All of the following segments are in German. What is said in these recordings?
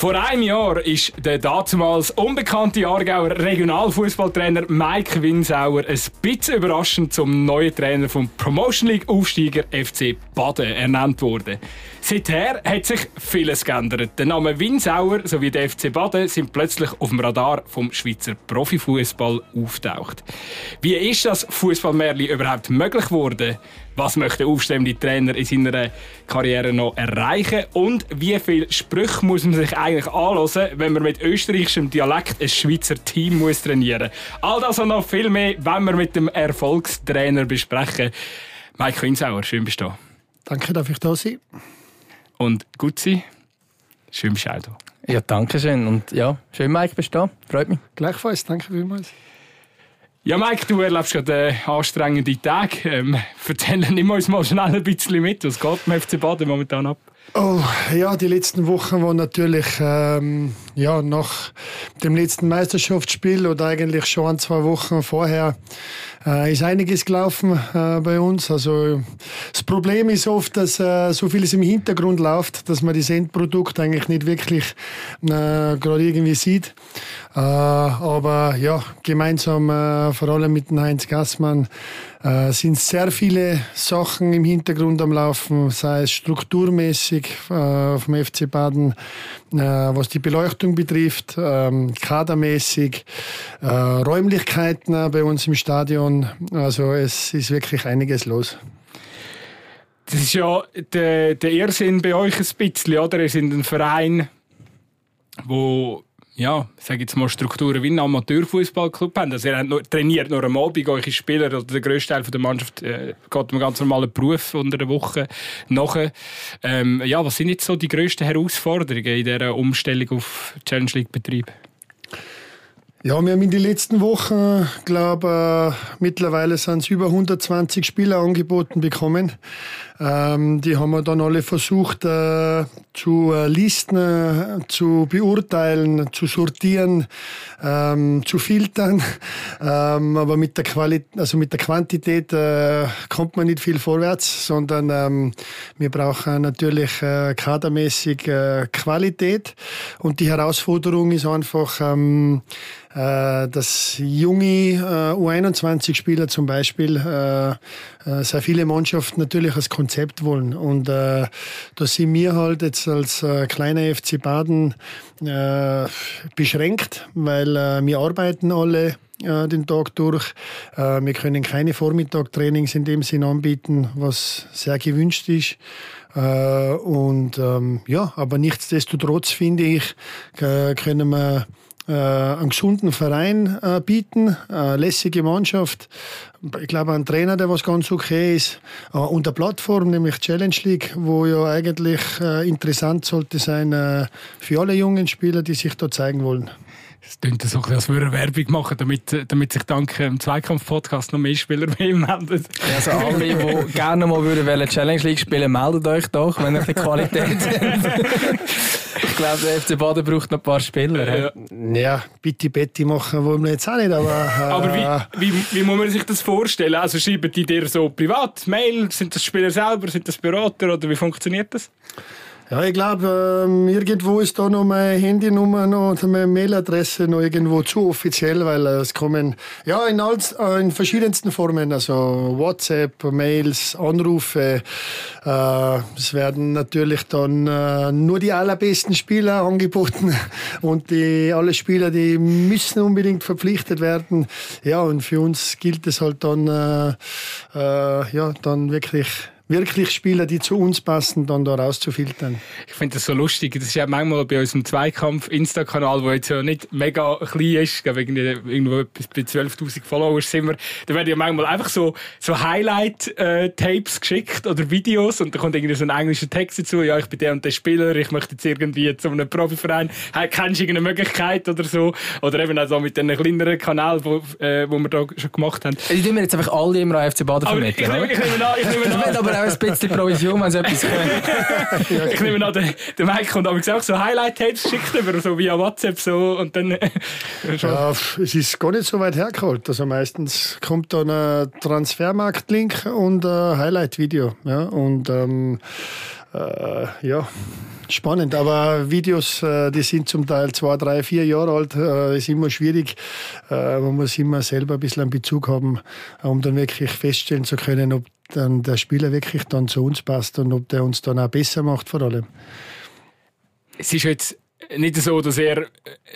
Vor einem Jahr ist der damals unbekannte Aargauer Regionalfußballtrainer Mike Winsauer ein bisschen überraschend zum neuen Trainer vom Promotion League Aufsteiger FC Baden ernannt worden. Seither hat sich vieles geändert. Der Name Winsauer sowie der FC Baden sind plötzlich auf dem Radar vom Schweizer Profifußball auftaucht. Wie ist das Fußballmärli überhaupt möglich geworden? Was möchte der aufstrebende Trainer in seiner Karriere noch erreichen? Und wie viele Sprüche muss man sich eigentlich anhören, wenn man mit österreichischem Dialekt ein Schweizer Team muss trainieren muss? All das und noch viel mehr, wenn wir mit dem Erfolgstrainer besprechen. Mike Winsauer, schön bist du da. Danke, darf ich da sein? Und gut sein. Schön bist du auch da. Ja, danke schön. Und ja, schön, Mike, bist du da. Freut mich. Gleichfalls, danke vielmals. Ja, Mike, du erlebst gerade anstrengende Tage. Ähm, erzähl nimm uns mal schnell ein bisschen mit. Was geht beim FC Baden momentan ab? Oh, ja, die letzten Wochen waren natürlich ähm, ja, nach dem letzten Meisterschaftsspiel oder eigentlich schon ein, zwei Wochen vorher äh, ist einiges gelaufen äh, bei uns. Also das Problem ist oft, dass äh, so vieles im Hintergrund läuft, dass man das Endprodukt eigentlich nicht wirklich äh, gerade irgendwie sieht. Äh, aber ja, gemeinsam äh, vor allem mit Heinz Gassmann äh, sind sehr viele Sachen im Hintergrund am Laufen, sei es strukturmäßig äh, vom FC Baden, äh, was die Beleuchtung betrifft, ähm, kadermäßig, äh, Räumlichkeiten bei uns im Stadion. Also es ist wirklich einiges los. Das ist ja der, der Irrsinn bei euch ein bisschen, oder? Ihr seid ein Verein, wo ja, sage jetzt mal Strukturen wie ein Amateurfußballclub haben. Also ihr nur, trainiert nur am Abend, eure Spieler oder der grösste Teil der Mannschaft äh, geht einem ganz normalen Beruf unter der Woche nachher. Ähm, ja, was sind jetzt so die grössten Herausforderungen in dieser Umstellung auf Challenge League Betrieb? Ja, wir haben in den letzten Wochen, glaube äh, mittlerweile sind es über 120 Spieler angeboten bekommen. Ähm, die haben wir dann alle versucht äh, zu äh, listen, äh, zu beurteilen, zu sortieren, ähm, zu filtern. Ähm, aber mit der Qualität, also mit der Quantität äh, kommt man nicht viel vorwärts, sondern ähm, wir brauchen natürlich äh, kadermäßig äh, Qualität. Und die Herausforderung ist einfach, ähm, äh, dass junge äh, U21-Spieler zum Beispiel sehr viele Mannschaften natürlich als Konzept wollen. Und äh, da sind wir halt jetzt als äh, kleiner FC Baden äh, beschränkt, weil äh, wir arbeiten alle äh, den Tag durch. Äh, wir können keine Vormittagtrainings in dem Sinn anbieten, was sehr gewünscht ist. Äh, und ähm, ja, aber nichtsdestotrotz finde ich, können wir einen gesunden Verein bieten, eine lässige Mannschaft. Ich glaube, ein Trainer, der was ganz okay ist. Äh, und eine Plattform, nämlich Challenge League, wo ja eigentlich äh, interessant sollte sein äh, für alle jungen Spieler, die sich da zeigen wollen. Es klingt so, als würde er Werbung machen, damit, damit sich dank dem Zweikampf-Podcast noch mehr Spieler bei ihm melden. Also alle, die gerne mal würden Challenge League spielen, meldet euch doch, wenn ihr die Qualität habt. ich glaube, der FC Baden braucht noch ein paar Spieler. Ja, ja bitte Betty machen wollen wir jetzt auch nicht, aber... Äh, aber wie, wie, wie muss man sich das vorstellen? Also schreiben die dir so privat, Mail, sind das Spieler selber, sind das Berater oder wie funktioniert das? Ja, ich glaube, ähm, irgendwo ist da noch meine Handynummer und meine Mailadresse noch irgendwo zu offiziell, weil äh, es kommen ja in, als, äh, in verschiedensten Formen, also WhatsApp, Mails, Anrufe. Äh, es werden natürlich dann äh, nur die allerbesten Spieler angeboten und die alle Spieler, die müssen unbedingt verpflichtet werden. Ja, und für uns gilt es halt dann, äh, äh, ja, dann wirklich wirklich Spieler, die zu uns passen, dann da rauszufiltern. Ich finde das so lustig. Das ist ja manchmal bei unserem Zweikampf-Insta-Kanal, der jetzt ja nicht mega klein ist, ich glaube, irgendwo bei 12.000 Followers sind wir, da werden ja manchmal einfach so, so Highlight-Tapes geschickt oder Videos und da kommt irgendwie so ein englischer Text dazu, ja, ich bin der und der Spieler, ich möchte jetzt irgendwie zu einem Profiverein, hey, kennst du irgendeine Möglichkeit oder so? Oder eben auch so mit den kleineren Kanal, wo, äh, wo wir da schon gemacht haben. Die tun wir jetzt einfach alle immer an FC Baden vermitteln, ich, ich, ich nehme an, ich nehme an auch ein bisschen Provision, wenn sie etwas können. ich nehme an, der, der Mike kommt aber auch so Highlight-Tapes geschickt über, so via WhatsApp so und dann... ja, es ist gar nicht so weit hergeholt. Also meistens kommt dann ein Transfermarkt-Link und ein Highlight-Video. Ja, und ähm, äh, ja, spannend. Aber Videos, äh, die sind zum Teil zwei, drei, vier Jahre alt, äh, ist immer schwierig. Äh, man muss immer selber ein bisschen einen Bezug haben, um dann wirklich feststellen zu können, ob dann der Spieler wirklich dann zu uns passt und ob der uns dann auch besser macht vor allem. Es ist jetzt nicht so, dass er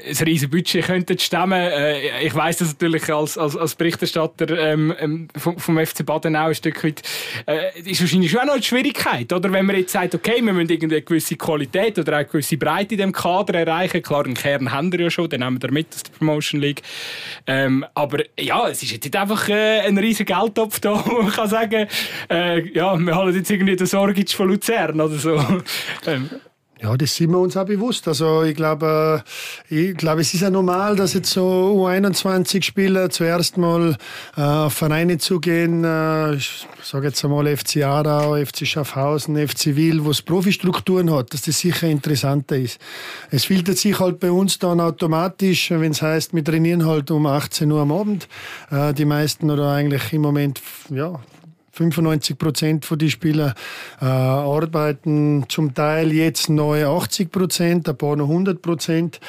ein riesiges Budget könnte stemmen. Äh, ich weiß das natürlich als, als, als Berichterstatter ähm, ähm vom, vom FC Baden auch ein Stück weit. Äh, ist wahrscheinlich schon auch noch eine Schwierigkeit, oder? Wenn man jetzt sagt, okay, wir müssen eine gewisse Qualität oder eine gewisse Breite in dem Kader erreichen. Klar, einen Kern haben wir ja schon, den nehmen wir mit aus der Promotion League. Ähm, aber ja, es ist jetzt nicht einfach äh, ein riesiger Geldtopf da, wo man kann sagen, äh, ja, wir haben jetzt irgendwie den Sorgic von Luzern oder so. Ähm. Ja, das sind wir uns auch bewusst. Also ich glaube, äh, ich glaube, es ist ja normal, dass jetzt so U21-Spieler zuerst mal äh, auf Vereine zugehen. Äh, ich sage jetzt einmal FC Aarau, FC Schaffhausen, FC Wil, wo es Profistrukturen hat, dass das sicher interessanter ist. Es filtert sich halt bei uns dann automatisch, wenn es heißt, wir trainieren halt um 18 Uhr am Abend. Äh, die meisten oder eigentlich im Moment, ja, 95 Prozent von den Spielern äh, arbeiten zum Teil jetzt neu 80 Prozent, ein paar noch 100 Prozent.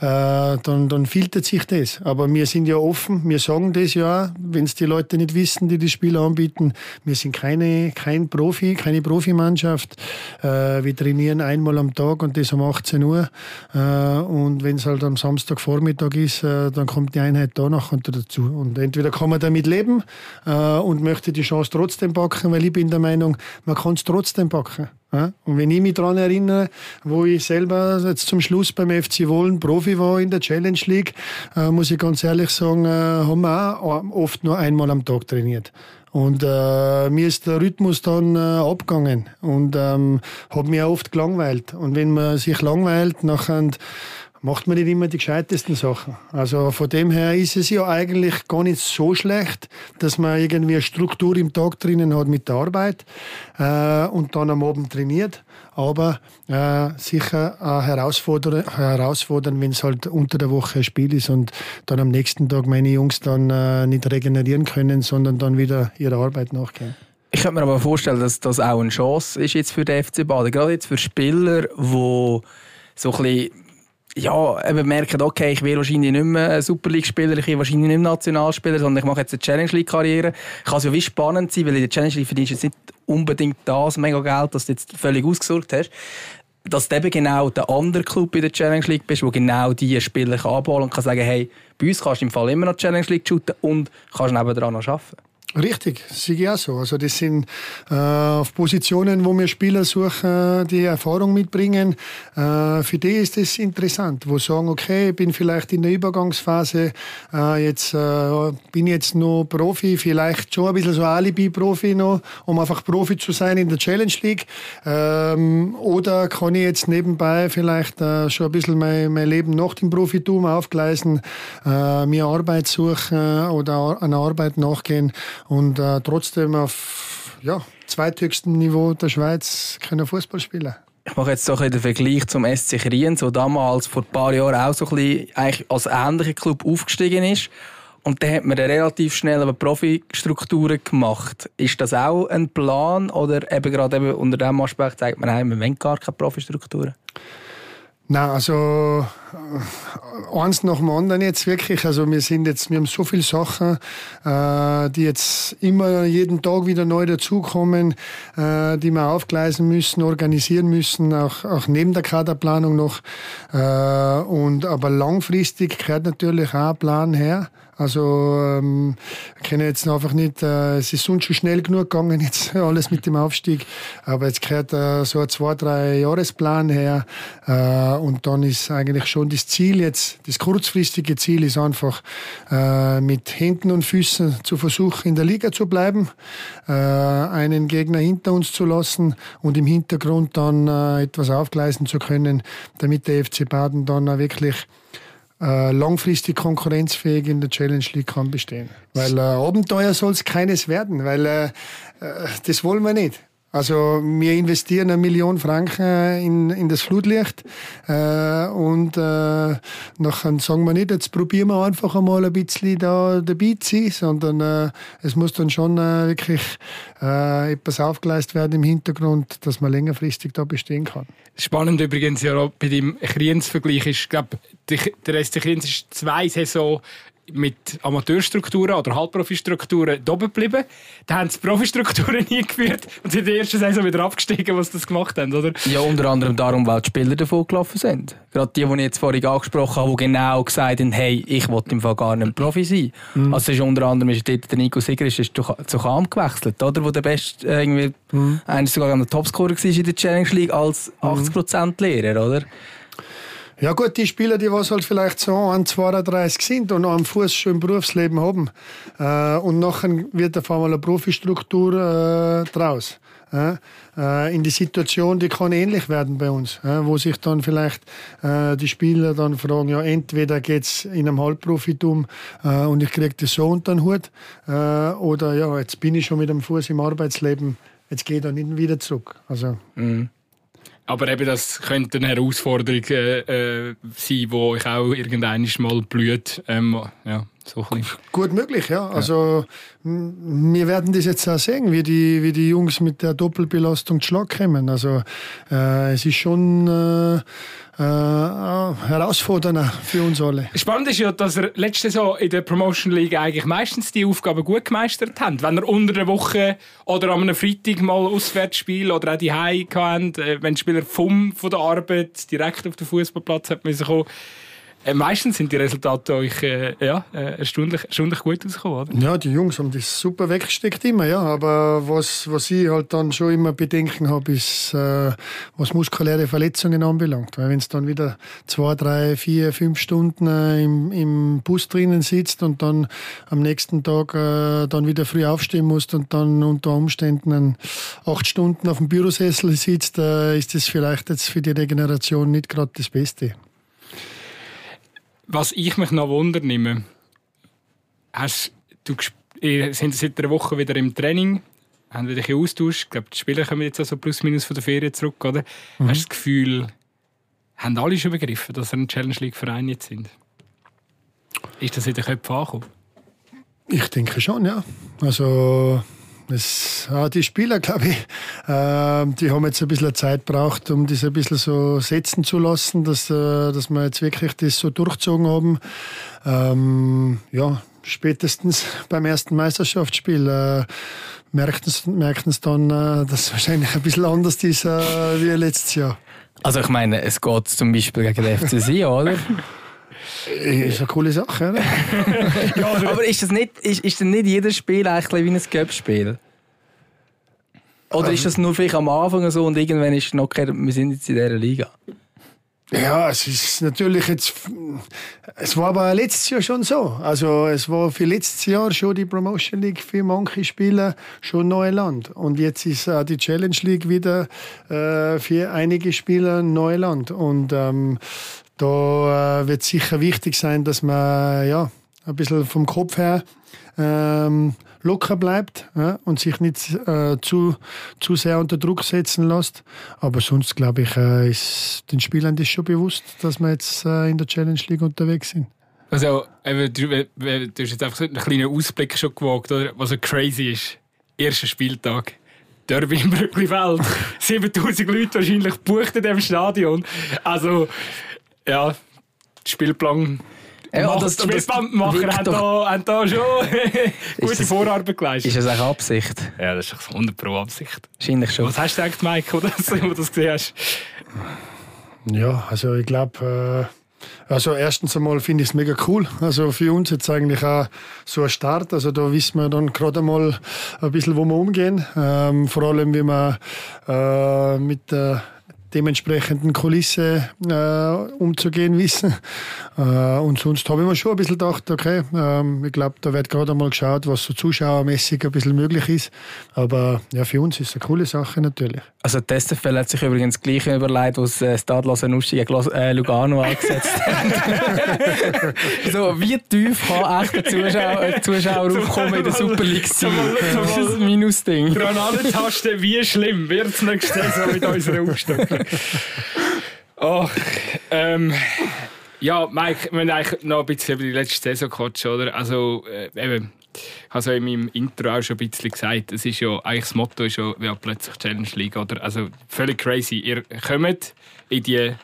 Äh, dann, dann filtert sich das. Aber wir sind ja offen, wir sagen das ja, wenn es die Leute nicht wissen, die die Spieler anbieten. Wir sind keine, kein Profi, keine Profimannschaft. Äh, wir trainieren einmal am Tag und das um 18 Uhr. Äh, und wenn es halt am Samstagvormittag ist, äh, dann kommt die Einheit da nachher dazu. Und entweder kann man damit leben äh, und möchte die Chance trotzdem trotzdem backen, weil ich bin der Meinung, man kann es trotzdem backen. Und wenn ich mich daran erinnere, wo ich selber jetzt zum Schluss beim FC Wohlen Profi war in der Challenge League, äh, muss ich ganz ehrlich sagen, äh, haben wir auch oft nur einmal am Tag trainiert. Und äh, mir ist der Rhythmus dann äh, abgegangen und ähm, hat mich auch oft gelangweilt. Und wenn man sich langweilt, nachher macht man nicht immer die gescheitesten Sachen. Also von dem her ist es ja eigentlich gar nicht so schlecht, dass man irgendwie eine Struktur im Tag drinnen hat mit der Arbeit äh, und dann am Abend trainiert. Aber äh, sicher auch herausfordern, herausfordern wenn es halt unter der Woche ein Spiel ist und dann am nächsten Tag meine Jungs dann äh, nicht regenerieren können, sondern dann wieder ihrer Arbeit nachgehen. Ich könnte mir aber vorstellen, dass das auch eine Chance ist jetzt für den FC Baden. Gerade jetzt für Spieler, die so ein bisschen ja, eben merken, okay, ich will wahrscheinlich nicht mehr Super League-Spieler, ich will wahrscheinlich nicht mehr Nationalspieler, sondern ich mache jetzt eine Challenge League-Karriere. Kann es ja wie spannend sein, weil in der Challenge League verdienst du jetzt nicht unbedingt das mega Geld, das du jetzt völlig ausgesucht hast. Dass du eben genau der andere Club in der Challenge League bist, wo genau diese Spieler abholen und kann sagen, hey, bei uns kannst du im Fall immer noch Challenge League shooten und kannst nebenan noch arbeiten. Richtig, sehe ich auch so. Also das sind äh, auf Positionen, wo wir Spieler suchen, die Erfahrung mitbringen. Äh, für die ist das interessant, wo sagen, okay, ich bin vielleicht in der Übergangsphase, äh, jetzt äh, bin jetzt noch Profi, vielleicht schon ein bisschen so Alibi-Profi noch, um einfach Profi zu sein in der Challenge League. Ähm, oder kann ich jetzt nebenbei vielleicht äh, schon ein bisschen mein, mein Leben nach dem Profitum aufgleisen, äh, mir Arbeit suchen oder einer Arbeit nachgehen und äh, trotzdem auf ja, zweithöchstem Niveau der Schweiz können Fußball spielen. Ich mache jetzt so den Vergleich zum SC Kriens, der damals vor ein paar Jahren auch so ein bisschen eigentlich als ähnlicher Club aufgestiegen ist. Und dann hat man relativ schnell aber Profi-Strukturen gemacht. Ist das auch ein Plan oder eben gerade eben unter diesem Aspekt sagt man, nein, wir wollen gar keine Profi-Strukturen? Nein, also äh, eins nach dem anderen jetzt wirklich. Also wir sind jetzt, wir haben so viele Sachen, äh, die jetzt immer jeden Tag wieder neu dazukommen, äh, die wir aufgleisen müssen, organisieren müssen, auch, auch neben der Kaderplanung noch. Äh, und aber langfristig gehört natürlich auch ein Plan her. Also ähm, kenne jetzt einfach nicht, äh, es ist sonst schon schnell genug gegangen, jetzt alles mit dem Aufstieg, aber jetzt gehört äh, so ein zwei, drei Jahresplan her äh, und dann ist eigentlich schon das Ziel jetzt, das kurzfristige Ziel ist einfach äh, mit Händen und Füßen zu versuchen, in der Liga zu bleiben, äh, einen Gegner hinter uns zu lassen und im Hintergrund dann äh, etwas aufgleisen zu können, damit der FC Baden dann auch wirklich äh, langfristig konkurrenzfähig in der Challenge League kann bestehen. Weil äh, Abenteuer soll es keines werden, weil äh, äh, das wollen wir nicht. Also wir investieren eine Million Franken in, in das Flutlicht äh, und äh, nachher sagen wir nicht, jetzt probieren wir einfach einmal ein bisschen da dabei zu sein, sondern äh, es muss dann schon äh, wirklich äh, etwas aufgeleistet werden im Hintergrund, dass man längerfristig da bestehen kann. Spannend übrigens ja auch bei dem Kriens-Vergleich ist, glaube, der SC Kriens ist zwei Saison mit Amateurstrukturen oder Halbprofistrukturen oben geblieben. Da haben sie Profistrukturen nie geführt und sind in der ersten Saison wieder abgestiegen, was sie das gemacht haben, oder? Ja, unter anderem darum, weil die Spieler davon gelaufen sind. Gerade die, die ich jetzt vorhin angesprochen habe, die genau gesagt haben, hey, ich will im Fall gar nicht Profi sein. Mhm. Also ist unter anderem ist der Nico Siger ist zu Cham gewechselt, oder? Wo der beste, äh, irgendwie, mhm. sogar der Topscorer war in der Challenge League als 80% Lehrer, oder? Ja gut, die Spieler, die was halt vielleicht so an 32 sind und am Fuß schon im Berufsleben haben äh, und nachher wird auf einmal eine Profistruktur äh, draus. Äh, in die Situation, die kann ähnlich werden bei uns, äh, wo sich dann vielleicht äh, die Spieler dann fragen, ja entweder geht's in einem Halbprofitum äh, und ich kriege das so unter den Hut äh, oder ja, jetzt bin ich schon mit dem Fuß im Arbeitsleben, jetzt gehe ich dann nicht wieder zurück. Also, mhm. Aber eben, das könnte eine Herausforderung äh, äh sein, die euch auch irgendwann mal blüht. Ähm, ja, so Gut möglich, ja. Also, wir werden das jetzt auch sehen, wie die, wie die Jungs mit der Doppelbelastung zu Schlag kommen. Also, äh, es ist schon äh, äh, herausfordernder für uns alle. Spannend ist ja, dass er letzte Saison in der Promotion League eigentlich meistens die Aufgaben gut gemeistert hat. Wenn er unter der Woche oder an einem Freitag mal auswärts spielt oder auch die Hause hatten, äh, wenn Spieler vom, von der Arbeit direkt auf den Fußballplatz hat müssen kommen, äh, meistens sind die Resultate euch äh, ja, äh, erstaunlich, erstaunlich gut rausgekommen, oder? Ja, die Jungs haben das super weggesteckt immer, ja. Aber was, was ich halt dann schon immer Bedenken habe, ist, äh, was muskuläre Verletzungen anbelangt. Weil wenn es dann wieder zwei, drei, vier, fünf Stunden äh, im, im Bus drinnen sitzt und dann am nächsten Tag äh, dann wieder früh aufstehen musst und dann unter Umständen acht Stunden auf dem Bürosessel sitzt, äh, ist das vielleicht jetzt für die Regeneration nicht gerade das Beste. Was ich mich noch wundernehme, hast du sind seit einer Woche wieder im Training, haben wieder ein Austausch. Ich glaube, die Spieler kommen jetzt also plus minus von der Ferien zurück, oder? Mhm. Hast du das Gefühl, haben alle schon begriffen, dass sie ein Challenge League Verein jetzt sind? Ist das in den Köpfen angekommen? Ich denke schon, ja. Also das, ja, die Spieler, glaube ich, äh, die haben jetzt ein bisschen Zeit gebraucht, um das ein bisschen so setzen zu lassen, dass, äh, dass wir jetzt wirklich das so durchzogen haben. Ähm, ja, spätestens beim ersten Meisterschaftsspiel äh, merken sie dann, äh, dass es wahrscheinlich ein bisschen anders ist äh, wie letztes Jahr. Also ich meine, es geht zum Beispiel gegen den FCC, oder? Ist eine coole Sache, oder? ja, aber ist das nicht, ist, ist das nicht jedes Spiel eigentlich wie ein Cup-Spiel? Oder ist das nur vielleicht am Anfang so und irgendwann ist es noch wir sind jetzt in dieser Liga? Ja, es ist natürlich jetzt. Es war aber letztes Jahr schon so. Also, es war für letztes Jahr schon die Promotion League für manche Spieler schon Neuland. Und jetzt ist auch die Challenge League wieder äh, für einige Spieler Neuland. Und ähm, da äh, wird sicher wichtig sein, dass man ja, ein bisschen vom Kopf her ähm, locker bleibt ja, und sich nicht äh, zu, zu sehr unter Druck setzen lässt. Aber sonst, glaube ich, äh, ist den Spielern das schon bewusst, dass wir jetzt äh, in der Challenge League unterwegs sind. Also, du, du hast jetzt einfach einen kleinen Ausblick schon gewagt, oder? was so crazy ist. Erster Spieltag. Derby im Brücklifeld. 7000 Leute wahrscheinlich gebucht in diesem Stadion. Also, ja, Spielplan. Ja, das, Spielplanmacher haben da, haben da schon gute das, Vorarbeit geleistet. Ist das eigentlich Absicht? Ja, das ist 100 Pro Absicht. Wahrscheinlich schon. Was hast du gedacht, Mike, wo du das gesehen hast? Ja, also ich glaube, äh, also erstens einmal finde ich es mega cool. Also für uns jetzt eigentlich auch so ein Start. Also da wissen wir dann gerade einmal ein bisschen, wo wir umgehen. Ähm, vor allem, wie wir äh, mit der dementsprechenden Kulisse äh, umzugehen wissen. Äh, und sonst habe ich mir schon ein bisschen gedacht, okay, ähm, ich glaube, da wird gerade einmal geschaut, was so zuschauermäßig ein bisschen möglich ist. Aber ja, für uns ist es eine coole Sache natürlich. Also die SFL hat sich übrigens gleich überlegt, was äh, Stadler Sanussi gegen äh, Lugano angesetzt hat. so, wie tief kann echt der Zuschauer, Zuschauer aufkommen in der Super League sein? Das ist ein Minusding. Granatentaste, wie schlimm wird es nächste Saison mit unserer Umstellung? Ach, ähm, ja, Mike, wir haben eigentlich noch ein bisschen über die letzte Saison gequatscht, oder? Also, äh, eben, habe es ja in meinem Intro auch schon ein bisschen gesagt, es ist ja, eigentlich das Motto ist ja, ja plötzlich Challenge League, oder? Also, völlig crazy. Ihr kommt in die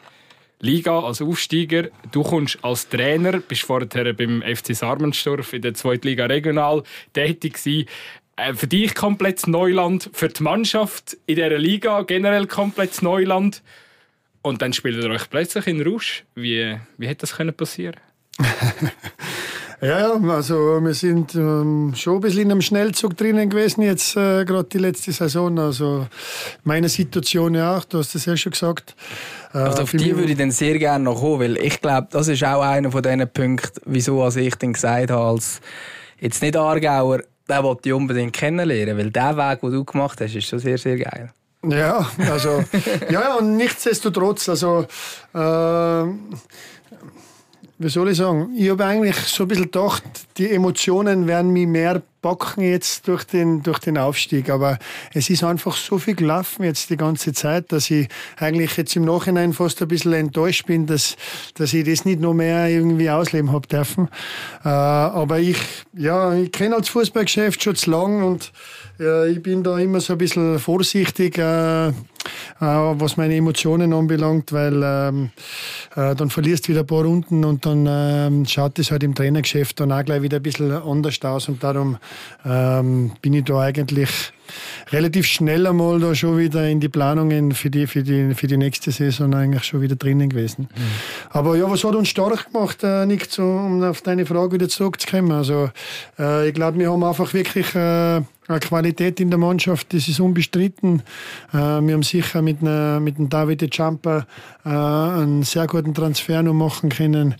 Liga als Aufsteiger, du kommst als Trainer, bist vorher beim FC Sarmenstorf in der zweiten Liga regional tätig gewesen. Äh, für dich komplett Neuland, für die Mannschaft in dieser Liga generell komplett Neuland. Und dann spielt ihr euch plötzlich in Rausch. Wie, wie hätte das können passieren Ja, ja, also wir sind ähm, schon ein bisschen in einem Schnellzug drinnen gewesen, jetzt äh, gerade die letzte Saison. Also meine Situation ja auch, du hast das ja schon gesagt. Äh, also auf die würde ich dann sehr gerne noch kommen, weil ich glaube, das ist auch einer von diesen Punkten, wieso als ich dann gesagt habe, als jetzt nicht Aargauer, den wollte ich unbedingt kennenlernen, weil der Weg, den du gemacht hast, ist schon sehr, sehr geil. Ja, also, ja, ja, und nichtsdestotrotz, also, äh, wie soll ich sagen, ich habe eigentlich so ein bisschen gedacht, die Emotionen werden mich mehr packen jetzt durch den, durch den Aufstieg. Aber es ist einfach so viel gelaufen jetzt die ganze Zeit, dass ich eigentlich jetzt im Nachhinein fast ein bisschen enttäuscht bin, dass, dass ich das nicht noch mehr irgendwie ausleben habe dürfen. Äh, aber ich, ja, ich kenne das Fußballgeschäft schon zu lang und ja, ich bin da immer so ein bisschen vorsichtig, äh, äh, was meine Emotionen anbelangt, weil ähm, äh, dann verlierst du wieder ein paar Runden und dann ähm, schaut es halt im Trainergeschäft dann auch gleich wieder ein bisschen anders aus und darum ähm, bin ich da eigentlich relativ schnell einmal da schon wieder in die Planungen für die, für die, für die nächste Saison eigentlich schon wieder drinnen gewesen. Mhm. Aber ja, was hat uns stark gemacht, äh, Nick, so, um auf deine Frage wieder zurückzukommen? Also, äh, ich glaube, wir haben einfach wirklich äh, Qualität in der Mannschaft, das ist unbestritten. Äh, wir haben sicher mit, mit dem David Jumper äh, einen sehr guten Transfer noch machen können.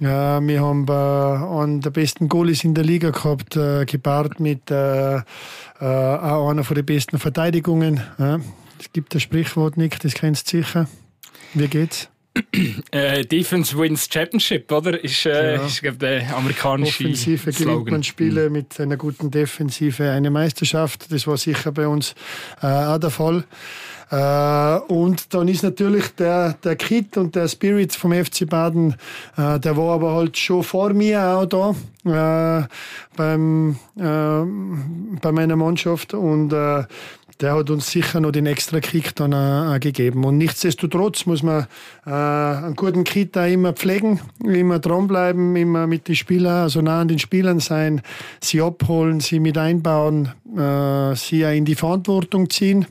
Äh, wir haben einen der besten Goalies in der Liga gehabt, gepaart mit auch einer von den besten Verteidigungen. Es gibt das Sprichwort nicht, das kennst du sicher. Wie geht's? Äh, Defense wins Championship, oder? Ist, äh, ja. ist glaub, der amerikanische Offensive gewinnt man Spiele mhm. mit einer guten Defensive eine Meisterschaft. Das war sicher bei uns äh, auch der Fall. Äh, und dann ist natürlich der, der Kit und der Spirit vom FC Baden, äh, der war aber halt schon vor mir auch da äh, beim, äh, bei meiner Mannschaft und äh, der hat uns sicher noch den extra Kick dann äh, gegeben. Und nichtsdestotrotz muss man äh, einen guten Kit auch immer pflegen, immer dranbleiben, immer mit den Spielern, also nah an den Spielern sein, sie abholen, sie mit einbauen, äh, sie auch in die Verantwortung ziehen.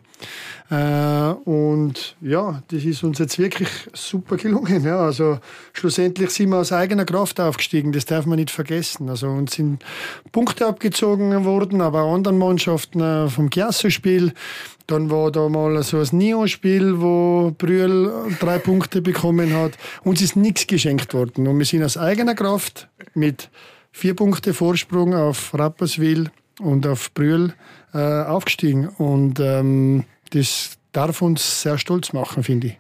Äh, und ja, das ist uns jetzt wirklich super gelungen. Ja. Also schlussendlich sind wir aus eigener Kraft aufgestiegen, das darf man nicht vergessen. Also uns sind Punkte abgezogen worden, aber anderen Mannschaften äh, vom Chiasso-Spiel. Dann war da mal so ein Nio-Spiel, wo Brühl drei Punkte bekommen hat. Uns ist nichts geschenkt worden. Und wir sind aus eigener Kraft mit vier Punkte Vorsprung auf Rapperswil und auf Brühl äh, aufgestiegen. Und ähm, das darf uns sehr stolz machen, finde ich.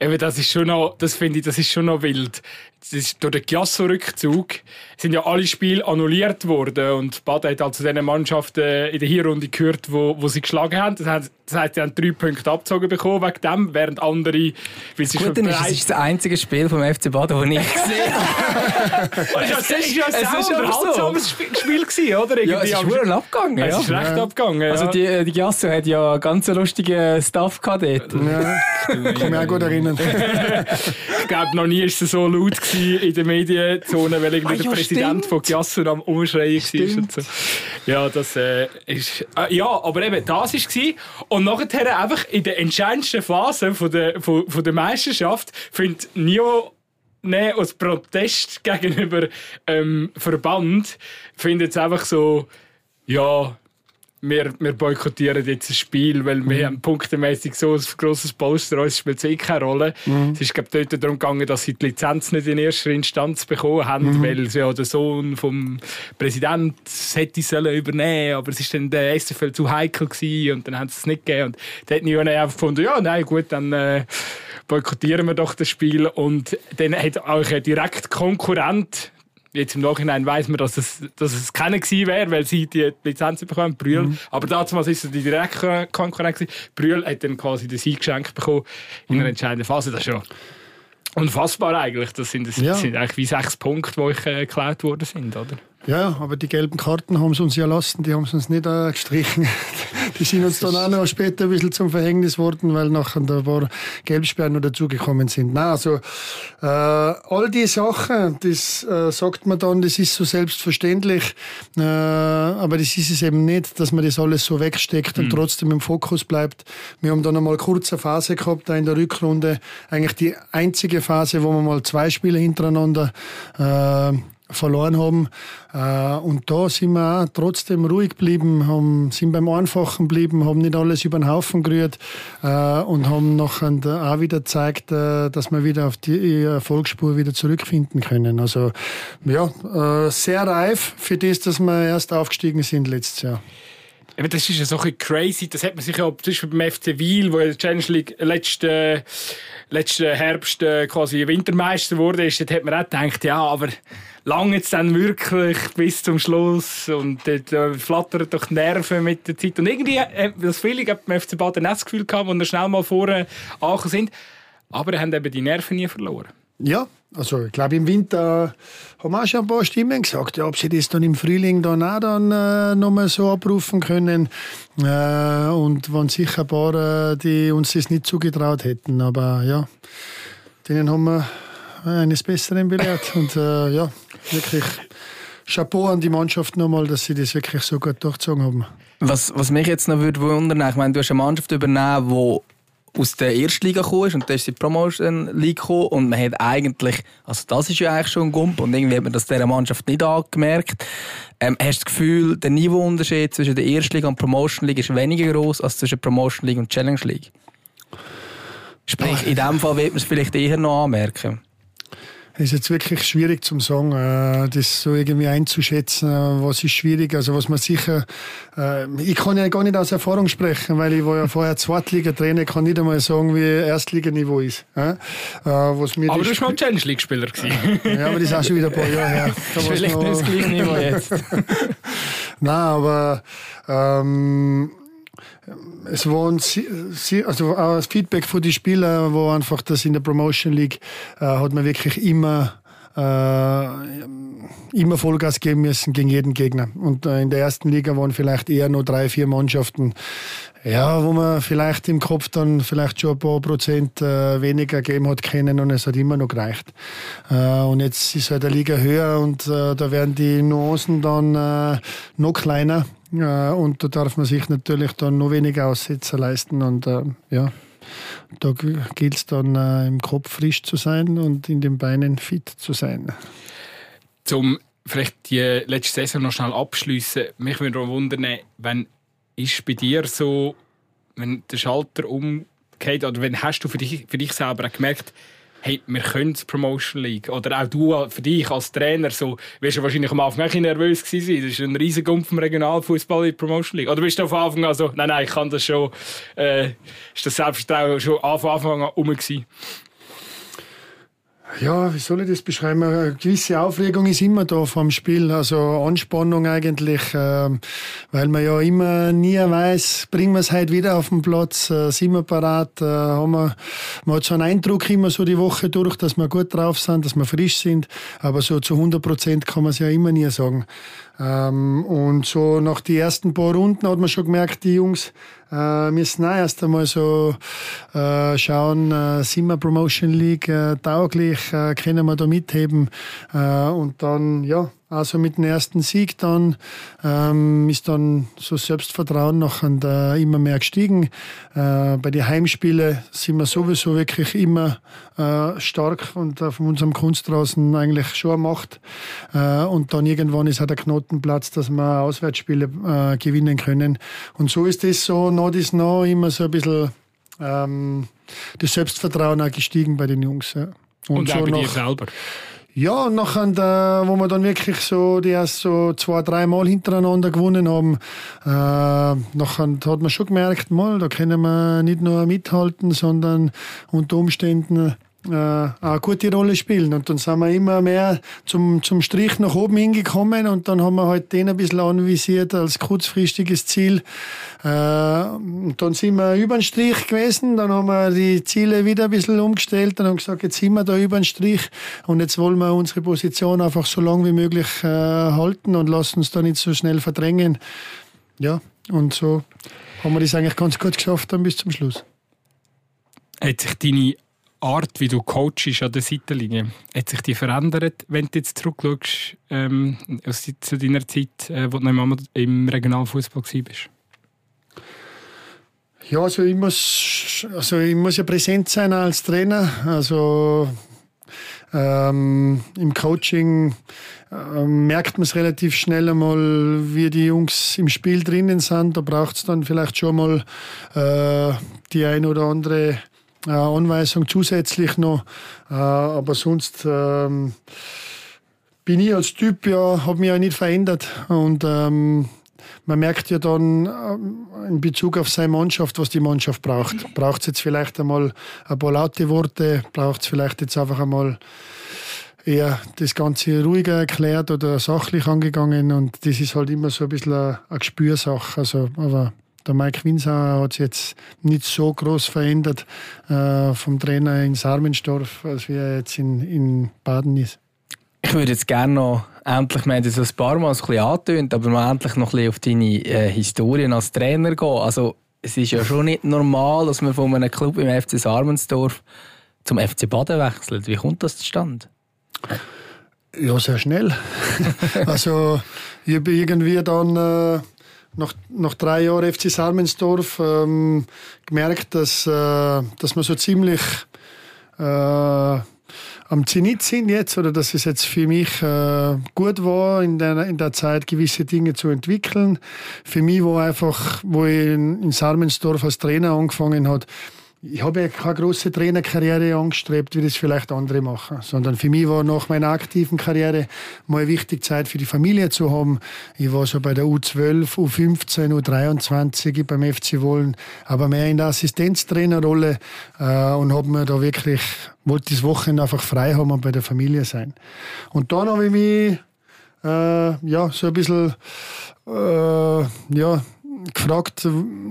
Eben, das ist schon noch, das finde ich, das ist schon noch wild durch den Chiasso-Rückzug sind ja alle Spiele annulliert worden und Bad hat also diesen Mannschaften in der Hinrunde gehört, wo, wo sie geschlagen haben. Das heißt, das heißt, sie haben drei Punkte abgezogen bekommen wegen dem, während andere... Weil sie Gut, dann ist, das ist das einzige Spiel vom FC Baden, das ich gesehen habe. es ist ja ein unterhaltsames so. Spiel gewesen, oder? Irgendwie ja, es ist wohl abgegangen. Es ist recht ja. abgegangen, Also die, äh, die Chiasso hat ja ganz lustige Stuff gehabt dort. Ja, kann mich auch gut erinnern. ich glaube, noch nie ist es so laut gewesen in der Medienzone, weil irgendwie ah, ja, der Präsident stimmt. von Giasso am Umschreien war. Und so. Ja, das äh, ist. Äh, ja, aber eben, das war. Und nachher einfach in der entscheidendsten Phase von der, von, von der Meisterschaft findet Nio nee, als Protest gegenüber ähm, Verband findet es einfach so, ja, wir, wir boykottieren jetzt ein Spiel, weil wir mhm. haben punktemäßig so ein grosses Poster, uns spielt es eh keine Rolle. Mhm. Es ist glaube dort darum gegangen, dass sie die Lizenz nicht in erster Instanz bekommen haben, mhm. weil ja der Sohn vom Präsident hätte sollen übernehmen, aber es ist dann der SFL zu heikel gewesen und dann haben sie es nicht gegeben und da hat niemand einfach gefunden, ja nein gut, dann äh, boykottieren wir doch das Spiel und dann hat auch ein direkt Konkurrent Jetzt im Nachhinein weiß man, dass es, dass es keiner gewesen wäre, weil sie die Lizenz bekommen, Brühl. Mhm. Aber damals war es die direkte Konkurrenz. Brühl hat dann quasi den Sieg geschenkt bekommen in einer mhm. entscheidenden Phase. Das ist schon unfassbar eigentlich. Das sind, das ja. sind eigentlich wie sechs Punkte, die euch äh, geklaut worden sind, oder? Ja, aber die gelben Karten haben sie uns ja lassen, die haben sie uns nicht äh, gestrichen. die sind uns dann auch noch später ein bisschen zum Verhängnis worden, weil nachher ein paar Gelbsperren noch dazugekommen sind. Nein, also äh, all die Sachen, das äh, sagt man dann, das ist so selbstverständlich, äh, aber das ist es eben nicht, dass man das alles so wegsteckt und mhm. trotzdem im Fokus bleibt. Wir haben dann einmal kurze Phase gehabt, da in der Rückrunde, eigentlich die einzige Phase, wo wir mal zwei Spiele hintereinander äh, verloren haben. Äh, und da sind wir auch trotzdem ruhig geblieben, haben, sind beim Einfachen geblieben, haben nicht alles über den Haufen gerührt äh, und haben nachher auch wieder gezeigt, äh, dass wir wieder auf die Erfolgsspur wieder zurückfinden können. Also ja, sehr reif für das, dass wir erst aufgestiegen sind letztes Jahr. Aber das ist ja so ein crazy. Das hat man sich ja zum Beispiel beim FC Wiel, wo der Challenge League letzten, letzten Herbst quasi Wintermeister wurde, ist, hat man auch gedacht, ja, aber lange jetzt dann wirklich bis zum Schluss und dort äh, flattern doch die Nerven mit der Zeit. Und irgendwie, äh, das Feeling hat beim FC Baden das Gefühl gehabt, wo wir schnell mal vorne angekommen sind. Aber er haben eben die Nerven nie verloren. Ja, also ich glaube im Winter haben auch schon ein paar Stimmen gesagt, ja, ob sie das dann im Frühling dann auch dann äh, nochmal so abrufen können. Äh, und waren sicher ein paar, äh, die uns das nicht zugetraut hätten. Aber ja, denen haben wir eines Besseren belehrt. Und äh, ja, wirklich Chapeau an die Mannschaft nochmal, dass sie das wirklich so gut durchgezogen haben. Was, was mich jetzt noch würde wundern, ich meine, du hast eine Mannschaft übernehmen, die aus der Erstliga gekommen ist und dann ist die Promotion League gekommen und man hat eigentlich, also das ist ja eigentlich schon ein Gump und irgendwie hat man das dieser Mannschaft nicht angemerkt. Ähm, hast du das Gefühl, der Niveauunterschied zwischen der Erstliga und Promotion League ist weniger groß als zwischen Promotion League und Challenge League? Sprich, in dem Fall wird man es vielleicht eher noch anmerken. Es ist jetzt wirklich schwierig zum sagen, äh, das so irgendwie einzuschätzen, äh, was ist schwierig. Also was man sicher, äh, ich kann ja gar nicht aus Erfahrung sprechen, weil ich war ja vorher Zweitliga-Trainer, kann nicht einmal sagen, wie Erstliganiveau ist. Was mir aber du bist mal Challenge League-Spieler gewesen. Ja, aber das ist auch schon wieder ein paar Jahre her. Da Vielleicht nicht das gleiche Niveau jetzt. Nein, aber ähm, es war also auch das Feedback von den Spielern war einfach, dass in der Promotion League äh, hat man wirklich immer immer Vollgas geben müssen gegen jeden Gegner. Und äh, in der ersten Liga waren vielleicht eher nur drei, vier Mannschaften, ja, wo man vielleicht im Kopf dann vielleicht schon ein paar Prozent äh, weniger gegeben hat können und es hat immer noch gereicht. Äh, und jetzt ist halt der Liga höher und äh, da werden die Nuancen dann äh, noch kleiner. Äh, und da darf man sich natürlich dann noch weniger Aussetzer leisten. Und äh, ja, da gilt es dann äh, im Kopf frisch zu sein und in den Beinen fit zu sein. Zum vielleicht die letzte Saison noch schnell abschließen. Mich würde auch wundern, wenn ist bei dir so, wenn der Schalter umgeht oder wenn hast du für dich, für dich selber gemerkt, hey, wir können die Promotion League. Oder auch du für dich als Trainer, so, wirst du wahrscheinlich am Anfang auch nervös gewesen sein. Das ist ein riesiger Gumpf im Regionalfußball in der Promotion League. Oder bist du von Anfang an so, nein, nein, ich kann das schon, äh, ist das Selbstvertrauen schon von Anfang an um gewesen? Ja, wie soll ich das beschreiben? Eine gewisse Aufregung ist immer da vom Spiel, also Anspannung eigentlich, äh, weil man ja immer nie weiß, bringen wir es heute wieder auf den Platz, äh, sind wir parat, äh, haben wir, man hat so einen Eindruck immer so die Woche durch, dass wir gut drauf sind, dass wir frisch sind, aber so zu 100 Prozent kann man es ja immer nie sagen. Ähm, und so nach den ersten paar Runden hat man schon gemerkt, die Jungs äh, müssen auch erst einmal so äh, schauen, äh, sind wir Promotion League tauglich, können wir da mitheben? Und dann, ja, also mit dem ersten Sieg dann ähm, ist dann so Selbstvertrauen noch äh, immer mehr gestiegen. Äh, bei den Heimspielen sind wir sowieso wirklich immer äh, stark und auf unserem Kunstrasen eigentlich schon Macht. Äh, und dann irgendwann ist auch der Knotenplatz, dass wir Auswärtsspiele äh, gewinnen können. Und so ist das so, noch das noch immer so ein bisschen ähm, das Selbstvertrauen auch gestiegen bei den Jungs. Ja. Und, und so auch bei dir selber. Ja, und nachher, wo wir dann wirklich so die erst so zwei, drei Mal hintereinander gewonnen haben, äh, nachher hat man schon gemerkt, mal, da können wir nicht nur mithalten, sondern unter Umständen äh, eine gute Rolle spielen. Und dann sind wir immer mehr zum, zum Strich nach oben hingekommen und dann haben wir halt den ein bisschen anvisiert als kurzfristiges Ziel. Äh, und dann sind wir über den Strich gewesen, dann haben wir die Ziele wieder ein bisschen umgestellt und haben gesagt, jetzt sind wir da über den Strich und jetzt wollen wir unsere Position einfach so lange wie möglich äh, halten und lassen uns da nicht so schnell verdrängen. Ja, und so haben wir das eigentlich ganz gut geschafft dann bis zum Schluss. Hat sich deine Art, wie du coachst an der Seitenlinie, hat sich die verändert, wenn du jetzt zurückschaust ähm, zu deiner Zeit, äh, wo du noch im Regionalfußball warst? Ja, also ich muss, also ich muss ja präsent sein als Trainer. Also ähm, im Coaching äh, merkt man es relativ schnell einmal, wie die Jungs im Spiel drinnen sind. Da braucht es dann vielleicht schon mal äh, die ein oder andere äh, Anweisung zusätzlich noch. Äh, aber sonst ähm, bin ich als Typ ja, habe mich ja nicht verändert. Und ähm, man merkt ja dann äh, in Bezug auf seine Mannschaft, was die Mannschaft braucht. Braucht es jetzt vielleicht einmal ein paar laute Worte? Braucht es vielleicht jetzt einfach einmal eher das Ganze ruhiger erklärt oder sachlich angegangen? Und das ist halt immer so ein bisschen eine, eine Gespürsache. Also, aber der Mike Winsauer hat sich jetzt nicht so groß verändert äh, vom Trainer in Sarmenstorf, als wie er jetzt in, in Baden ist. Ich würde jetzt gerne noch endlich, wir haben das ein paar Mal so ein bisschen angetönt, aber mal endlich noch ein bisschen auf deine äh, Historien als Trainer gehen. Also, es ist ja schon nicht normal, dass man von einem Club im FC Sarmensdorf zum FC Baden wechselt. Wie kommt das zustande? Ja, sehr schnell. also, ich habe irgendwie dann äh, nach, nach drei Jahren FC Sarmensdorf ähm, gemerkt, dass, äh, dass wir so ziemlich äh, am Zenit sind jetzt oder dass es jetzt für mich äh, gut war, in der, in der Zeit gewisse Dinge zu entwickeln. Für mich war einfach, wo ich in, in Sarmensdorf als Trainer angefangen hat, ich habe ja keine große Trainerkarriere angestrebt, wie das vielleicht andere machen, sondern für mich war nach meiner aktiven Karriere mal wichtig, Zeit für die Familie zu haben. Ich war so bei der U12, U15, U23 beim FC Wollen, aber mehr in der Assistenztrainerrolle äh, und habe mir da wirklich, wollte das Wochenende einfach frei haben und bei der Familie sein. Und dann habe ich mich äh, ja, so ein bisschen äh, ja, gefragt,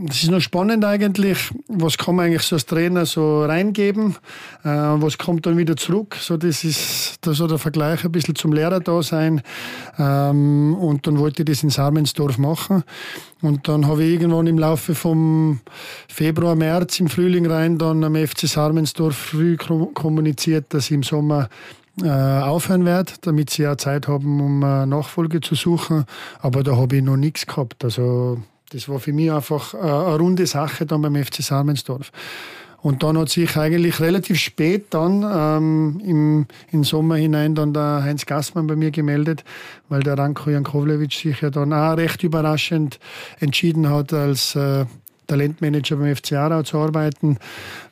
das ist noch spannend eigentlich, was kann man eigentlich so als Trainer so reingeben, äh, was kommt dann wieder zurück, so das ist da so der Vergleich ein bisschen zum Lehrer da sein ähm, und dann wollte ich das in Sarmensdorf machen und dann habe ich irgendwann im Laufe vom Februar, März im Frühling rein dann am FC Sarmensdorf früh kommuniziert, dass ich im Sommer äh, aufhören werde, damit sie ja Zeit haben, um Nachfolge zu suchen. Aber da habe ich noch nichts gehabt. Also das war für mich einfach eine runde Sache dann beim FC Salmensdorf. Und dann hat sich eigentlich relativ spät dann ähm, im, im Sommer hinein dann der Heinz Gassmann bei mir gemeldet, weil der Ranko Jankovlevic sich ja dann auch recht überraschend entschieden hat, als äh, Talentmanager beim FC Aarau zu arbeiten.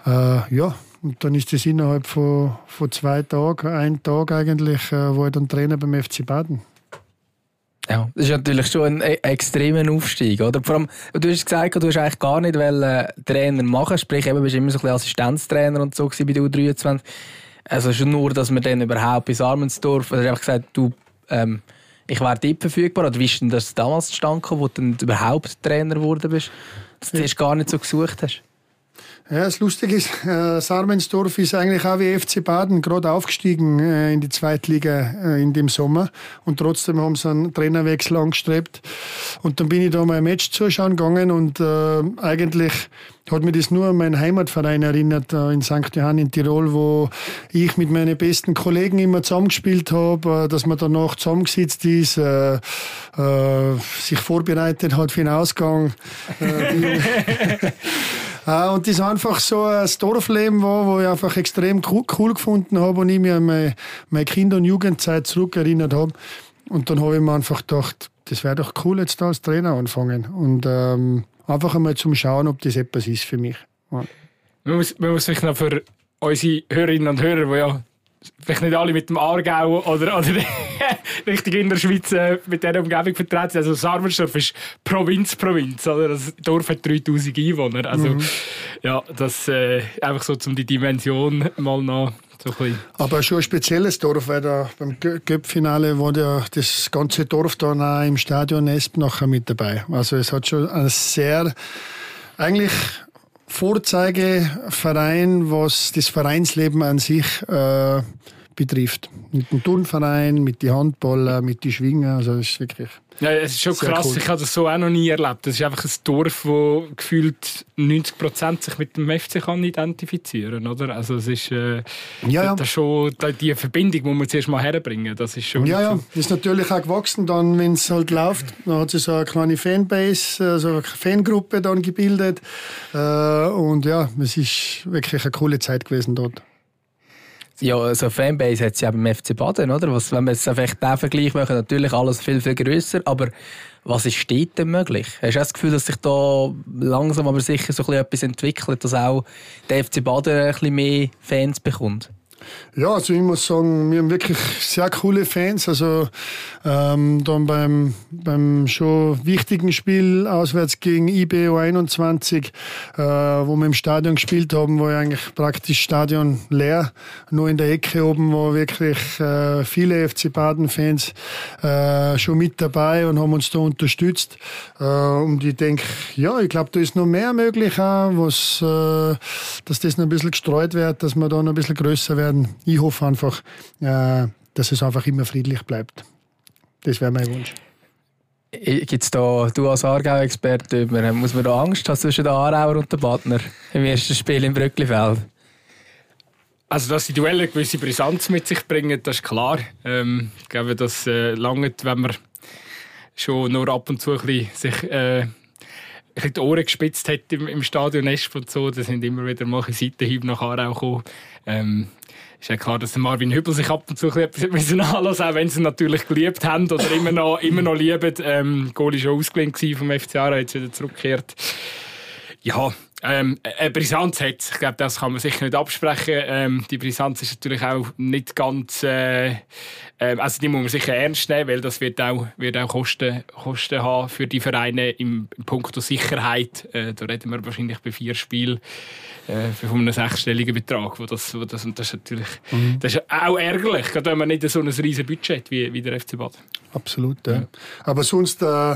Äh, ja, und dann ist das innerhalb von, von zwei Tagen, ein Tag eigentlich, äh, war ich dann Trainer beim FC Baden. Ja, das ist natürlich schon ein extremer Aufstieg, oder? Vor allem, du hast gesagt, du hast eigentlich gar nicht wollen, Trainer machen, sprich, eben bist immer so ein bisschen Assistenztrainer und so bei der U23. Also schon nur, dass man dann überhaupt bis Armensdorf, also einfach gesagt, du, ähm, ich wäre dort verfügbar, oder wie ist denn das damals zustande gekommen, wo du dann überhaupt Trainer geworden bist, dass du ja. erst gar nicht so gesucht hast? Ja, das Lustige ist, äh, Sarmensdorf ist eigentlich auch wie FC Baden gerade aufgestiegen äh, in die Zweitliga äh, in dem Sommer und trotzdem haben sie einen Trainerwechsel angestrebt. Und dann bin ich da mal ein Match zuschauen gegangen und äh, eigentlich hat mich das nur an meinen Heimatverein erinnert, äh, in St. Johann in Tirol, wo ich mit meinen besten Kollegen immer zusammengespielt habe, äh, dass man danach zusammengesetzt ist, äh, äh, sich vorbereitet hat für den Ausgang. Äh, und das einfach so ein Dorfleben war, wo ich einfach extrem cool gefunden habe und ich mich an meine, meine Kinder- und Jugendzeit zurückerinnert habe. Und dann habe ich mir einfach gedacht, das wäre doch cool, jetzt da als Trainer anfangen. Und ähm, einfach einmal zum Schauen, ob das etwas ist für mich. Ja. Man, muss, man muss sich noch für unsere Hörerinnen und Hörer, die ja vielleicht nicht alle mit dem Aargau oder, oder richtig in der Schweiz äh, mit dieser Umgebung vertreten Also Sarmensdorf ist Provinz, Provinz. Oder? Das Dorf hat 3000 Einwohner. Also mhm. ja, das äh, einfach so um die Dimension mal noch so Aber schon ein spezielles Dorf, weil da beim Göppfinale war ja das ganze Dorf da auch im Stadion Esp nachher mit dabei. Also es hat schon ein sehr eigentlich Vorzeigeverein, was das Vereinsleben an sich äh, betrifft. Mit dem Turnverein, mit den Handballer, mit den Schwingen. Also das ist wirklich. Ja, es ist schon krass. Cool. Ich habe das so auch noch nie erlebt. Das ist einfach ein Dorf, wo gefühlt 90 Prozent sich mit dem FC kann identifizieren, oder? Also es ist äh, ja, ja. Das schon die Verbindung, die man zuerst mal herbringen. Das ist schon. Ja, ja. Das ist natürlich auch gewachsen, dann, wenn es halt läuft. Dann hat sich so eine kleine Fanbase, also eine Fangruppe dann gebildet. Äh, und ja, es ist wirklich eine coole Zeit gewesen dort. Ja, so also Fanbase hat es ja beim FC Baden, oder? Was, wenn wir jetzt vielleicht den Vergleich machen, natürlich alles viel, viel grösser. Aber was ist dort denn möglich? Hast du das Gefühl, dass sich da langsam aber sicher so etwas entwickelt, dass auch der FC Baden ein bisschen mehr Fans bekommt? Ja, also ich muss sagen, wir haben wirklich sehr coole Fans. Also ähm, dann beim, beim schon wichtigen Spiel auswärts gegen IBO 21, äh, wo wir im Stadion gespielt haben, war eigentlich praktisch Stadion leer. Nur in der Ecke oben war wirklich äh, viele FC Baden-Fans äh, schon mit dabei und haben uns da unterstützt. Äh, und ich denke, ja, ich glaube, da ist noch mehr möglich, auch, was, äh, dass das noch ein bisschen gestreut wird, dass wir da noch ein bisschen größer werden. Ich hoffe einfach, äh, dass es einfach immer friedlich bleibt. Das wäre mein Wunsch. Gibt's da, du als Aargau-Experte, muss man da Angst haben zwischen den Aarauer und den Badner im ersten Spiel im Brücklifeld? Also, dass die Duelle eine gewisse Brisanz mit sich bringen, das ist klar. Ähm, ich glaube, das äh, lange, wenn man schon nur ab und zu ein bisschen sich äh, ein bisschen die Ohren gespitzt hat im, im Stadion Esp und so, da sind immer wieder mal Seitenhiebe nach Aarau gekommen. Ähm, ist ja klar, dass Marvin Hübel sich ab und zu etwas anlassen auch wenn sie natürlich geliebt haben oder immer noch, immer noch lieben. Ähm, Goal war schon ausgelehnt vom FC Aarau, jetzt wieder zurückgekehrt. Ja, ähm, eine Brisanz hat Ich glaube, das kann man sicher nicht absprechen. Ähm, die Brisanz ist natürlich auch nicht ganz, äh, äh, also die muss man sicher ernst nehmen, weil das wird auch, wird auch Kosten, Kosten haben für die Vereine im, im Punkt Sicherheit. Äh, da reden wir wahrscheinlich bei vier Spielen äh, von einem sechsstelligen Betrag. Wo das, wo das, und das ist natürlich mhm. das ist auch ärgerlich, gerade wenn man nicht so ein riesiges Budget hat wie, wie der FC Bad. Absolut, ja. ja. Aber sonst... Äh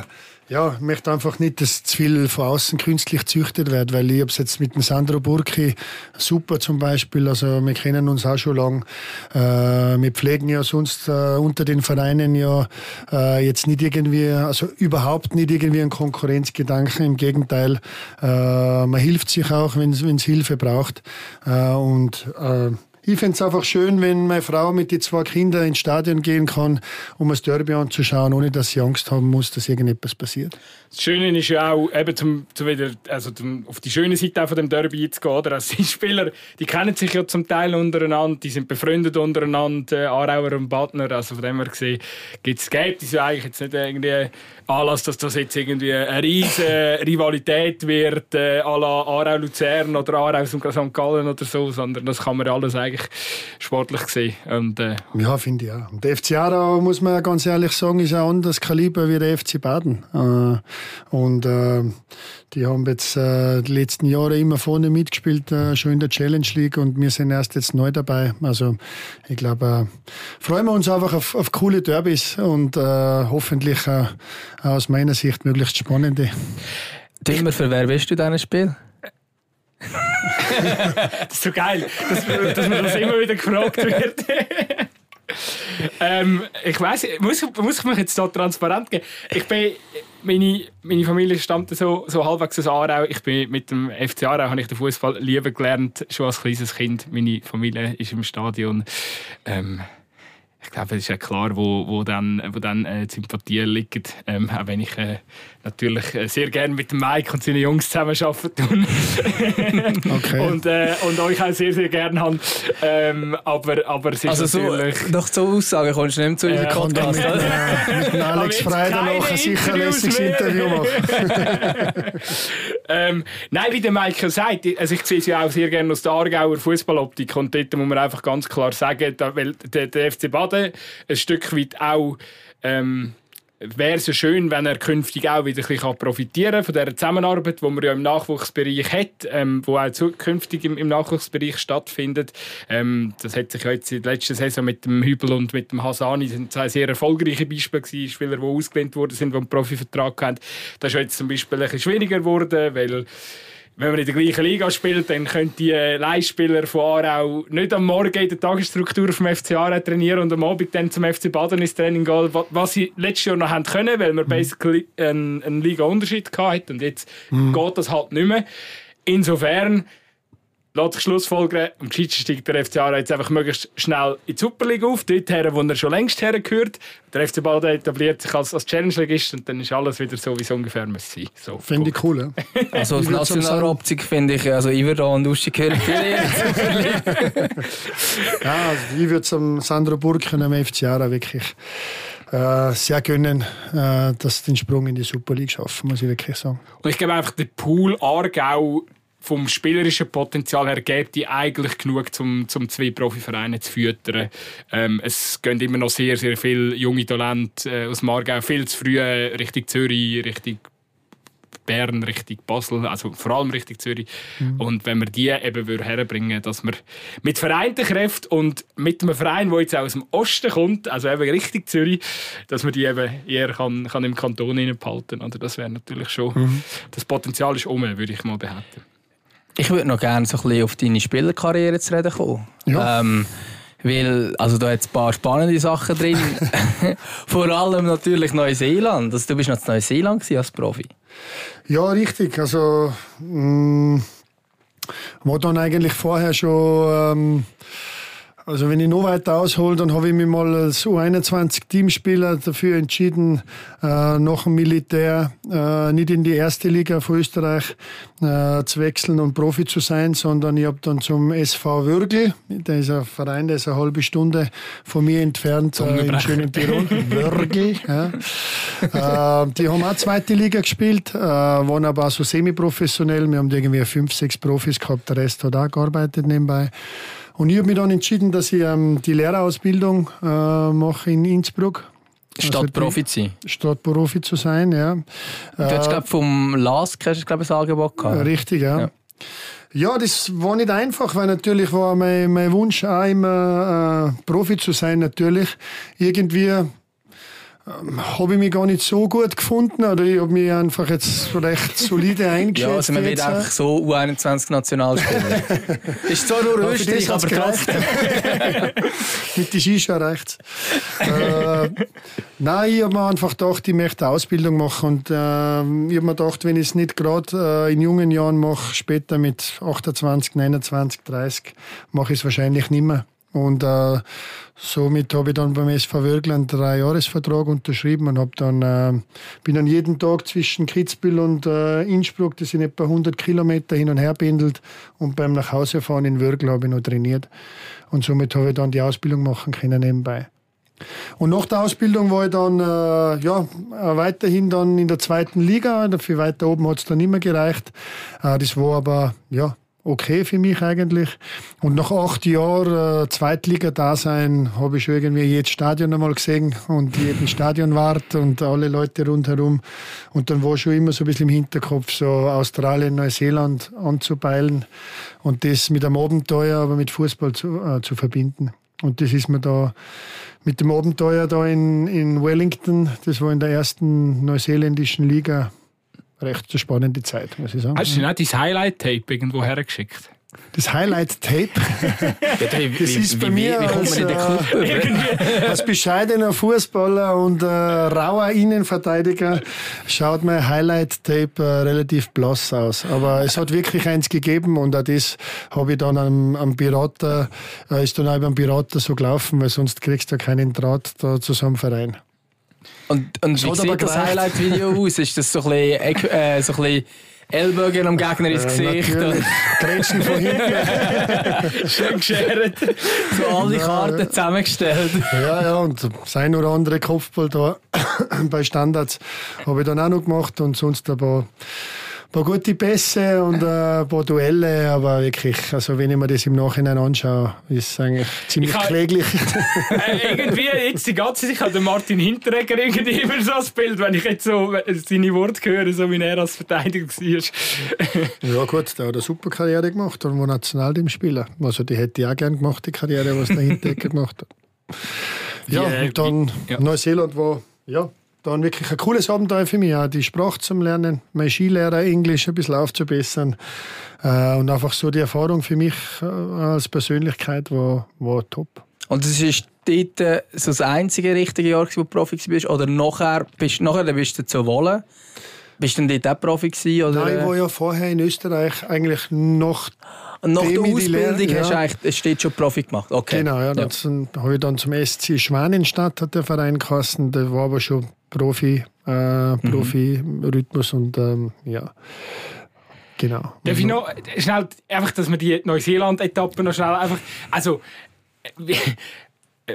ja, ich möchte einfach nicht, dass zu viel von außen künstlich gezüchtet wird, weil ich habe es jetzt mit dem Sandro Burki super zum Beispiel, also wir kennen uns auch schon lang. Äh, wir pflegen ja sonst äh, unter den Vereinen ja äh, jetzt nicht irgendwie, also überhaupt nicht irgendwie einen Konkurrenzgedanken, im Gegenteil, äh, man hilft sich auch, wenn es Hilfe braucht äh, und äh, ich fände es einfach schön, wenn meine Frau mit den zwei Kindern ins Stadion gehen kann, um das Derby anzuschauen, ohne dass sie Angst haben muss, dass irgendetwas passiert. Das Schöne ist ja auch, eben zum, zum wieder, also zum, auf die schöne Seite von dem Derby zu gehen. Oder? Also die Spieler, die kennen sich ja zum Teil untereinander, die sind befreundet untereinander, äh, Arauer und Partner. Also von dem her gesehen, gibt's, gibt es ja eigentlich jetzt nicht irgendwie Anlass, dass das jetzt irgendwie eine riesige Rivalität wird, äh, à la Aarau-Luzern oder Aarau St. Gallen oder so, sondern das kann man alles eigentlich sportlich sehen. Und, äh, ja, finde ich auch. Und der FC Aarau, muss man ganz ehrlich sagen, ist ein anderes Kaliber wie der FC Baden. Äh, und äh, die haben jetzt äh, die letzten Jahre immer vorne mitgespielt, äh, schon in der Challenge League und wir sind erst jetzt neu dabei. Also ich glaube, äh, freuen wir uns einfach auf, auf coole Derbys und äh, hoffentlich äh, aus meiner Sicht möglichst spannende. Timmer, für wer bist du in diesem Spiel? das ist so geil, dass, dass mir das immer wieder gefragt wird. ähm, ich weiß, muss, muss ich mich jetzt da transparent geben? Ich bin, meine, meine Familie stammt so, so halbwegs aus Aarau. Ich bin mit dem FC Aarau habe ich den Fußball lieben gelernt, schon als kleines Kind. Meine Familie ist im Stadion. Ähm, ich glaube, es ist ja klar, wo, wo dann, wo dann äh, die Sympathien liegen. Ähm, auch wenn ich äh, natürlich äh, sehr gerne mit dem Mike und seinen Jungs zusammen arbeiten okay. und, äh, und euch auch sehr, sehr gerne haben. Ähm, aber, aber es ist also natürlich... So, nach so Aussagen kommst du nicht mehr zu unserem Podcast. Mit, äh, mit Alex Freude noch ein sicher lässiges Interview machen. ähm, nein, wie der Mike sagt, also ich sehe es ja auch sehr gerne aus der Aargauer Fußballoptik und dort muss man einfach ganz klar sagen, weil der, der FC Baden ein Stück weit auch ähm, wäre es schön, wenn er künftig auch wieder ein bisschen profitieren von der Zusammenarbeit, die man ja im Nachwuchsbereich hat, ähm, wo auch zukünftig im, im Nachwuchsbereich stattfindet. Ähm, das hat sich ja jetzt in der letzten Saison mit dem Hübel und mit dem Hasani sind zwei sehr erfolgreiche Beispiele gewesen, Spieler, die ausgelehnt worden sind, die einen Profivertrag haben. Das ist jetzt zum Beispiel ein bisschen schwieriger geworden, weil wenn man in der gleichen Liga spielt, dann können die äh, Leihspieler von Aarau nicht am Morgen in der Tagesstruktur vom FC Aarau trainieren und am Abend dann zum FC Baden ins Training gehen, was sie letztes Jahr noch haben können, weil man mhm. basically einen, einen Liga-Unterschied hatte und jetzt mhm. geht das halt nicht mehr. Insofern lässt sich Schlussfolgern, am gescheitsten steigt der FC Aarau jetzt einfach möglichst schnell in die Superliga auf, dort her, wo er schon längst hergehört. Der FC Baden etabliert sich als, als Challenge-Ligist und dann ist alles wieder so, wie es ungefähr muss sein. So, finde ich cool, ja? Also aus nationaler Optik finde ich, also Iverda und Uschi gehören viel Ja, also ich würde es Sandro Burken am FC Aarau wirklich äh, sehr gönnen, äh, dass sie den Sprung in die Super League schaffen, muss ich wirklich sagen. Und ich glaube einfach, der Pool Aargau vom spielerischen Potenzial her gibt die eigentlich genug, um, um zwei Profivereine zu füttern. Ähm, es gehen immer noch sehr, sehr viele junge Talente äh, aus Margau viel zu früh Richtung Zürich, Richtung Bern, Richtung Basel, also vor allem Richtung Zürich. Mhm. Und wenn wir die eben herbringen dass wir mit vereinten Kräften und mit einem Verein, der jetzt auch aus dem Osten kommt, also eben Richtung Zürich, dass man die eben eher kann, kann im Kanton behalten kann. Das wäre natürlich schon, mhm. das Potenzial ist um, würde ich mal behaupten. Ich würde noch gerne so ein bisschen auf deine Spielerkarriere zu reden kommen. Ja. Ähm, weil, also da hat ein paar spannende Sachen drin. Vor allem natürlich Neuseeland. Also, du bist noch in Neuseeland als Profi. Ja, richtig. Also, mh, mm, wo dann eigentlich vorher schon ähm, also wenn ich noch weiter aushole, dann habe ich mich mal als U21-Teamspieler dafür entschieden, äh, nach dem Militär äh, nicht in die erste Liga von Österreich äh, zu wechseln und Profi zu sein, sondern ich habe dann zum SV Würgel, der ist ein Verein, der ist eine halbe Stunde von mir entfernt äh, in schönen Tirol, Würgel. Ja. Äh, die haben auch zweite Liga gespielt, äh, waren aber auch so semi-professionell. Wir haben irgendwie fünf, sechs Profis gehabt, der Rest hat auch gearbeitet nebenbei. Und ich habe mich dann entschieden, dass ich ähm, die Lehrerausbildung äh, mache in Innsbruck. Statt also Profi zu sein? Statt Profi zu sein, ja. Du hast, glaube vom LASK hast du, glaube ich, ein Angebot gehabt. Richtig, ja. ja. Ja, das war nicht einfach, weil natürlich war mein, mein Wunsch auch immer äh, Profi zu sein, natürlich. Irgendwie ähm, habe ich mich gar nicht so gut gefunden oder ich habe mich einfach jetzt recht solide eingeschätzt. ja, also man wird einfach so U21 Nationalspieler. ist zwar nur Österreich, aber trotzdem. Mit den Shisha rechts. äh, nein, ich habe mir einfach gedacht, ich möchte eine Ausbildung machen und äh, ich habe mir gedacht, wenn ich es nicht gerade äh, in jungen Jahren mache, später mit 28, 29, 30, mache ich es wahrscheinlich nicht mehr. Und äh, somit habe ich dann beim SV Wörgl einen Dreijahresvertrag unterschrieben und hab dann, äh, bin dann jeden Tag zwischen Kitzbühel und äh, Innsbruck, das sind etwa 100 Kilometer hin und her pendelt und beim Nachhausefahren in Wörgl habe ich noch trainiert. Und somit habe ich dann die Ausbildung machen können nebenbei. Und nach der Ausbildung war ich dann äh, ja, weiterhin dann in der zweiten Liga. Dafür weiter oben hat es dann nicht mehr gereicht. Äh, das war aber ja, okay für mich eigentlich. Und nach acht Jahren äh, Zweitliga-Dasein habe ich irgendwie jedes Stadion einmal gesehen und jeden Stadionwart und alle Leute rundherum. Und dann war schon immer so ein bisschen im Hinterkopf, so Australien, Neuseeland anzupeilen und das mit einem Abenteuer, aber mit Fußball zu, äh, zu verbinden. Und das ist mir da mit dem Abenteuer da in, in Wellington, das war in der ersten neuseeländischen Liga, recht spannende Zeit, muss ich sagen. Hast du nicht dein Highlight-Tape irgendwo hergeschickt? das Highlight-Tape. das ist bei mir als, äh, als bescheidener Fußballer und äh, rauer Innenverteidiger schaut mein Highlight-Tape äh, relativ blass aus. Aber es hat wirklich eins gegeben und auch das habe ich dann am, am Pirater, äh, ist dann auch beim Pirater so gelaufen, weil sonst kriegst du keinen Draht da zusammen Verein. Und, und wie sieht das Highlight-Video aus? Ist das so ein bisschen, äh, so ein bisschen Ellbogen am Gegner ins Gesicht. Grätschen von hinten. Schön geschert. So alle Karten ja, zusammengestellt. Ja, ja, und sein oder andere Kopfball da bei Standards habe ich dann auch noch gemacht und sonst ein paar paar gute Pässe und äh, ein paar Duelle, aber wirklich, also wenn ich mir das im Nachhinein anschaue, ist es eigentlich ziemlich ich kläglich. äh, irgendwie jetzt die ganze Zeit, ich habe den Martin Hinteregger irgendwie immer so das Bild, wenn ich jetzt so seine Worte höre, so wie er als Verteidiger war. ja gut, der hat eine super Karriere gemacht und war Nationalteam spielen. Also die hätte ich auch gerne gemacht, die Karriere, was der Hinteregger gemacht hat. Ja, und dann ja. Neuseeland war, ja, dann wirklich ein cooles Abenteuer für mich, auch die Sprache zum Lernen, mein Skilehrer Englisch ein bisschen aufzubessern äh, und einfach so die Erfahrung für mich äh, als Persönlichkeit war, war top. Und das ist dort äh, so das einzige richtige Jahr, wo du Profi bist oder nachher bist, nachher bist du zu Wolle? Bist du denn dort auch Profi gewesen, oder? Nein, ich war ja vorher in Österreich eigentlich noch und nach der Ausbildung hast du eigentlich, steht schon Profi gemacht? Okay. Genau, ja. ja. Dann habe ich dann zum SC Schwanenstadt, hat der Verein geheißen. Der war aber schon Profi, äh, Profi-Rhythmus und ähm, ja. Genau. Darf ich noch schnell, einfach, dass wir die Neuseeland-Etappe noch schnell einfach, also,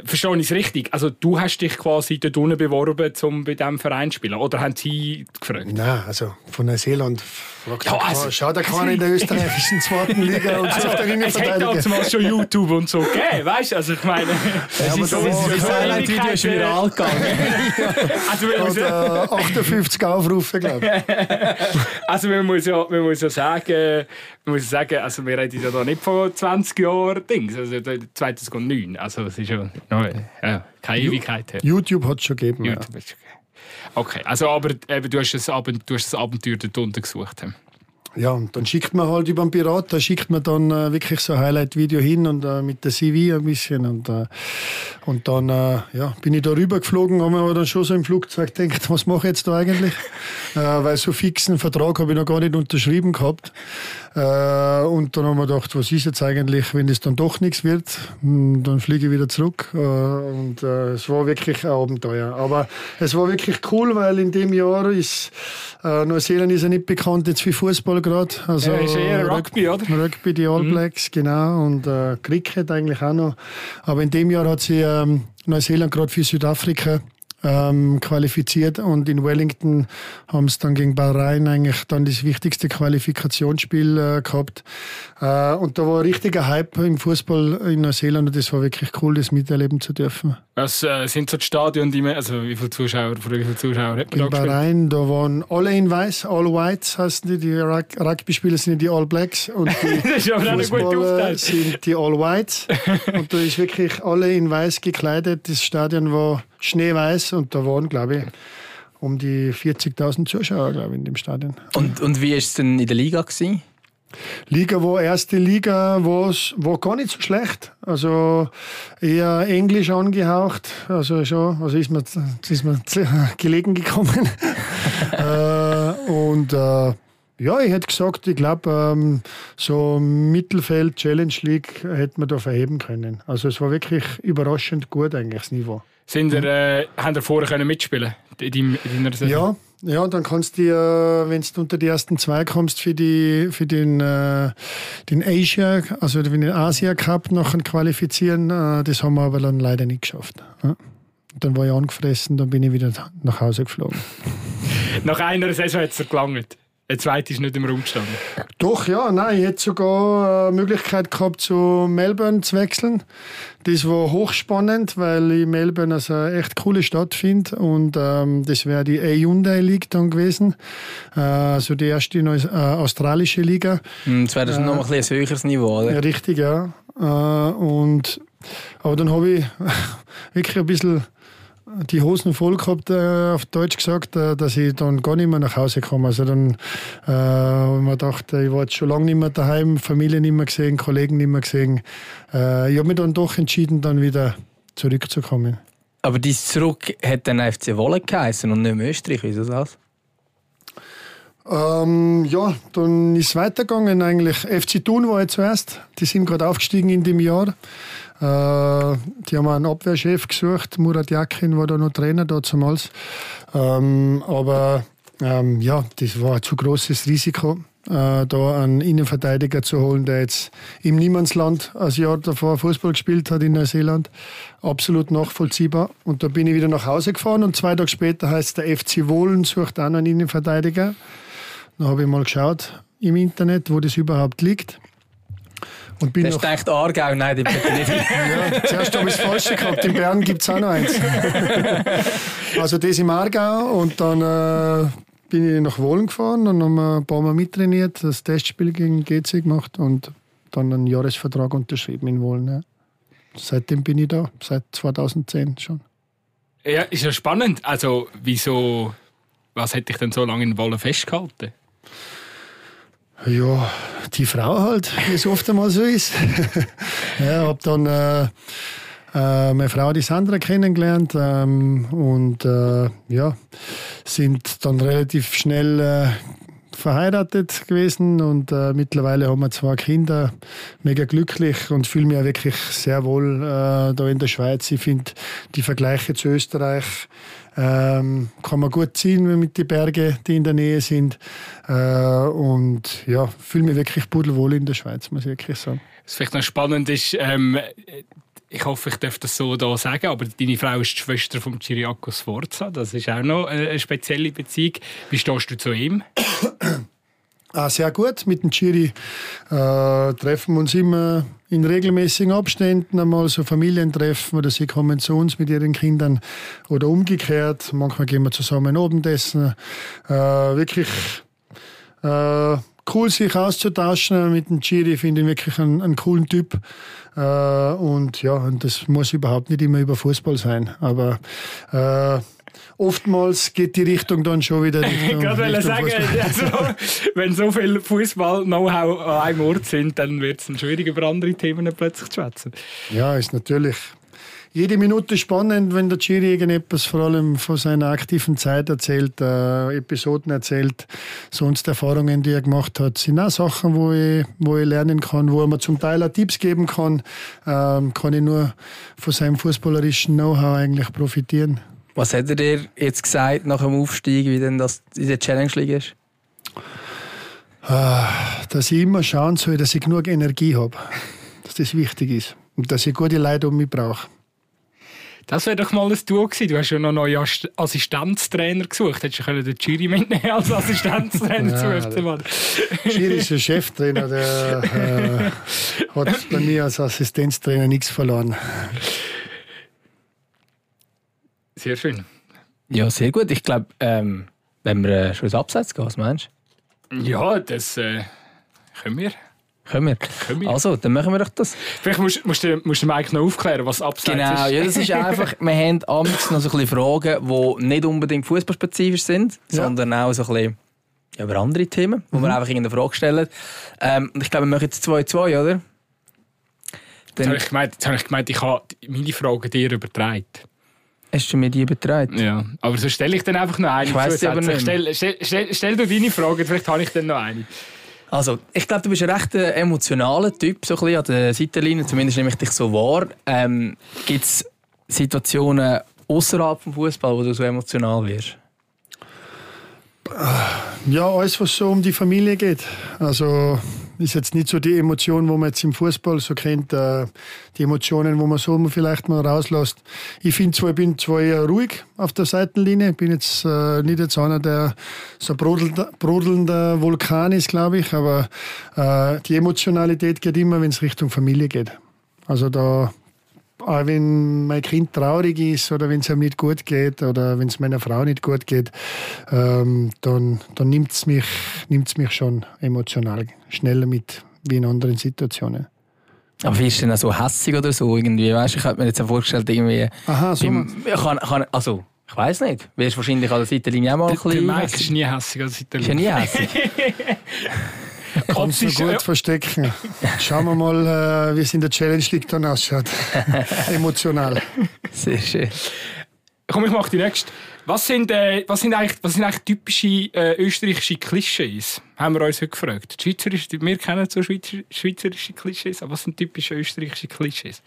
Verstehe ich es richtig? Also du hast dich quasi dort unten beworben, um bei diesem Verein zu spielen? Oder haben sie gefragt? Nein, also von Neuseeland fragt ja, also, schaut der keiner in der österreichischen zweiten Liga und also, sucht also, Es hat damals schon YouTube und so gegeben, weißt du? Also ich meine... Ja, aber so, das, das Highlight-Video ist viral gegangen. also, und, 58 Aufrufe, glaube ich. also man muss ja, man muss ja sagen, man muss sagen, also wir reden ja da nicht von 20 Jahren Dings, also 2009, also es ist ja, ja keine Ewigkeit her. YouTube hat es schon gegeben, YouTube ja. Okay, also aber eben, du, hast das, du hast das Abenteuer dort unten gesucht. Ja, und dann schickt man halt über den Pirat, da schickt man dann äh, wirklich so ein Highlight-Video hin und äh, mit der CV ein bisschen. Und, äh, und dann äh, ja, bin ich da rüber geflogen, habe mir aber dann schon so im Flugzeug gedacht, was mache ich jetzt da eigentlich? Äh, weil so fixen Vertrag habe ich noch gar nicht unterschrieben gehabt. Äh, und dann haben wir gedacht, was ist jetzt eigentlich, wenn es dann doch nichts wird, hm, dann fliege ich wieder zurück. und es war wirklich ein Abenteuer. Aber es war wirklich cool, weil in dem Jahr ist Neuseeland ist ja nicht bekannt jetzt für Fußball gerade. Also, ja, ist eher Rugby, oder? Rugby, die All mhm. Blacks, mhm. genau. Und äh, Cricket eigentlich auch noch. Aber in dem Jahr hat sie ähm, Neuseeland gerade für Südafrika ähm, qualifiziert und in Wellington haben sie dann gegen Bahrain eigentlich dann das wichtigste Qualifikationsspiel äh, gehabt. Äh, und da war ein richtiger Hype im Fußball in Neuseeland und das war wirklich cool, das miterleben zu dürfen. Was äh, sind so die Stadien, die man, also wie viele Zuschauer, vor wie viele Zuschauer hat man In da Bahrain, da waren alle in weiß, all whites heißen die, die Rugby-Spieler sind die All Blacks und die Fußballer sind die All Whites und da ist wirklich alle in weiß gekleidet. Das Stadion war schneeweiß und da waren, glaube ich, um die 40.000 Zuschauer, glaube ich, in dem Stadion. Und, und wie war es denn in der Liga? Gewesen? Liga war erste Liga, war's, war gar nicht so schlecht. Also eher englisch angehaucht. Also schon, also ist mir, ist mir gelegen gekommen. äh, und äh, ja, ich hätte gesagt, ich glaube, ähm, so Mittelfeld, Challenge League hätte man da verheben können. Also es war wirklich überraschend gut eigentlich das Niveau. Sind ihr, äh, haben ihr vorher können mitspielen in deiner Saison? Ja, ja, dann kannst du, äh, wenn du unter die ersten zwei kommst, für, die, für den, äh, den Asia, also den Asia Cup noch qualifizieren. Äh, das haben wir aber dann leider nicht geschafft. Ja. Dann war ich angefressen, dann bin ich wieder nach Hause geflogen. nach einer Saison hat es gelangt. Ein zweiter ist nicht im Raum gestanden. Doch, ja, nein, ich hätte sogar eine Möglichkeit gehabt, zu Melbourne zu wechseln. Das war hochspannend, weil ich Melbourne also eine echt coole Stadt finde und ähm, das wäre die Hyundai League dann gewesen, äh, also die erste Neu äh, australische Liga. Hm, das wäre das äh, noch ein, ein höheres Niveau, oder? Ja, richtig, ja. Äh, und, aber dann habe ich wirklich ein bisschen die Hosen voll gehabt, äh, auf Deutsch gesagt, äh, dass ich dann gar nicht mehr nach Hause komme. Also dann äh, man dachte, ich war jetzt schon lange nicht mehr daheim, Familie nicht mehr gesehen, Kollegen nicht mehr gesehen. Äh, ich habe mich dann doch entschieden, dann wieder zurückzukommen. Aber dieses Zurück hat dann FC Wolle geheißen und nicht mehr Österreich, wieso das? Ähm, ja, dann ist es weitergegangen eigentlich. FC Thun war ich zuerst. Die sind gerade aufgestiegen in dem Jahr. Äh, die haben einen Abwehrchef gesucht. Murat Yakin war da noch Trainer damals. Ähm, aber ähm, ja, das war ein zu großes Risiko, äh, da einen Innenverteidiger zu holen, der jetzt im Niemandsland ein Jahr davor Fußball gespielt hat in Neuseeland. Absolut nachvollziehbar. Und da bin ich wieder nach Hause gefahren und zwei Tage später heißt der FC Wohlen sucht auch einen Innenverteidiger. Dann habe ich mal geschaut im Internet, wo das überhaupt liegt. Und bin das noch... ist Aargau, nein, die bitte nicht. ja, zuerst habe ich das Falsche gehabt. In Bern gibt es auch noch eins. also das im Aargau und dann äh, bin ich nach Wohlen gefahren und haben ein paar Mal mittrainiert, das Testspiel gegen GC gemacht und dann einen Jahresvertrag unterschrieben in Wohlen. Ja. Seitdem bin ich da, seit 2010 schon. Ja, ist ja spannend. Also, wieso, was hätte ich denn so lange in Wohlen festgehalten? Ja, die Frau halt, wie es oft einmal so ist. ja, hab dann äh, äh, meine Frau, die Sandra, kennengelernt ähm, und äh, ja, sind dann relativ schnell äh, verheiratet gewesen und äh, mittlerweile haben wir zwei Kinder, mega glücklich und fühle mich auch wirklich sehr wohl äh, da in der Schweiz. Ich finde die Vergleiche zu Österreich ähm, kann man gut ziehen mit den Bergen, die in der Nähe sind. Äh, und ja, fühle mich wirklich pudelwohl in der Schweiz, muss ich wirklich sagen. Was vielleicht noch spannend ist, ähm, ich hoffe, ich darf das so da sagen, aber deine Frau ist die Schwester von Ciriaco Sforza. Das ist auch noch eine spezielle Beziehung. Wie stehst du zu ihm? Ah, sehr gut. Mit dem Chiri äh, treffen wir uns immer in regelmäßigen Abständen, einmal so Familientreffen oder sie kommen zu uns mit ihren Kindern oder umgekehrt. Manchmal gehen wir zusammen Abendessen. Äh, wirklich äh, cool, sich auszutauschen mit dem Chiri. Finde ich wirklich einen, einen coolen Typ. Äh, und ja, und das muss überhaupt nicht immer über Fußball sein. Aber äh, oftmals geht die Richtung dann schon wieder Richtung, Ich wollte sagen, also, wenn so viel Fußball-Know-how an einem Ort sind, dann wird es schwierig, über andere Themen plötzlich zu schwätzen. Ja, ist natürlich jede Minute spannend, wenn der Chiri irgendetwas vor allem von seiner aktiven Zeit erzählt, äh, Episoden erzählt, sonst Erfahrungen, die er gemacht hat, sind auch Sachen, wo ich, wo ich lernen kann, wo er mir zum Teil auch Tipps geben kann, ähm, kann ich nur von seinem fußballerischen Know-how eigentlich profitieren. Was hat er dir jetzt gesagt nach dem Aufstieg, wie denn das in der Challenge League ist? Ah, dass ich immer schauen soll, dass ich genug Energie habe. Dass das wichtig ist. Und dass ich gute Leute um mich brauche. Das wäre doch mal ein Duo gewesen. Du hast ja noch neue Assistenztrainer gesucht. Hättest du den Chiri mitnehmen als Assistenztrainer ja, zu FC Bad? Chiri ist ein Cheftrainer, der äh, hat bei mir als Assistenztrainer nichts verloren. Sehr schön. Ja, sehr gut. Ich glaube, ähm, wenn wir äh, schon ins Abseits gehen, was meinst du? Ja, das äh, können wir. Können wir. Können wir. Also, dann machen wir doch das. Vielleicht musst, musst, du, musst du Mike noch aufklären, was Abseits genau, ist. Genau, ja, das ist einfach, wir haben abends noch so ein bisschen Fragen, die nicht unbedingt fußballspezifisch sind, ja. sondern auch so ein bisschen über andere Themen, wo mhm. wir einfach irgendeine Frage stellen. Ähm, ich glaube, wir machen jetzt 2-2, oder? Dann, jetzt habe ich gemeint, jetzt habe ich, gemeint, ich habe meine Fragen dir übertragen. Hast du mir die übertragen? Ja, aber so stelle ich dann einfach noch eine. Ich weiss aber nicht. Stell, stell, stell, stell, du deine Fragen, vielleicht habe ich dann noch eine. Also, ich glaube, du bist ein recht äh, emotionaler Typ, so ein bisschen an der Seitenlinie, zumindest nehme ich dich so wahr. Ähm, Gibt es Situationen außerhalb des Fußball, wo du so emotional wirst? Ja, alles, was so um die Familie geht. Also ist jetzt nicht so die Emotion, wo man jetzt im Fußball so kennt, äh, die Emotionen, wo man so vielleicht mal rauslässt. Ich finde zwar, ich bin zwar eher ruhig auf der Seitenlinie, bin jetzt äh, nicht jetzt einer, der so brodelnder, brodelnder Vulkan ist, glaube ich, aber äh, die Emotionalität geht immer, wenn es Richtung Familie geht. Also da wenn mein Kind traurig ist oder wenn es ihm nicht gut geht oder wenn es meiner Frau nicht gut geht, ähm, dann, dann nimmt es mich, nimmt's mich schon emotional schneller mit wie in anderen Situationen. Aber wie ist denn so hässig oder so irgendwie? Weißt, ich hätte mir jetzt vorgestellt, irgendwie. Aha, so. Beim, kann, kann, also, ich weiß nicht. Wirst wahrscheinlich an der Seitenlinie auch mal ein Der, der bisschen. Mike ist nie hässig als Ist ja nie hässig. Kannst du Optisch, gut ja. verstecken. Schauen wir mal, äh, wie es in der Challenge League dann ausschaut. Emotional. Sehr schön. Komm, ich mach die nächste. Was sind, äh, was sind, eigentlich, was sind eigentlich typische äh, österreichische Klischees? Haben wir uns heute gefragt. Die Schweizerische, wir kennen so Schweizer, schweizerische Klischees, aber was sind typische österreichische Klischees?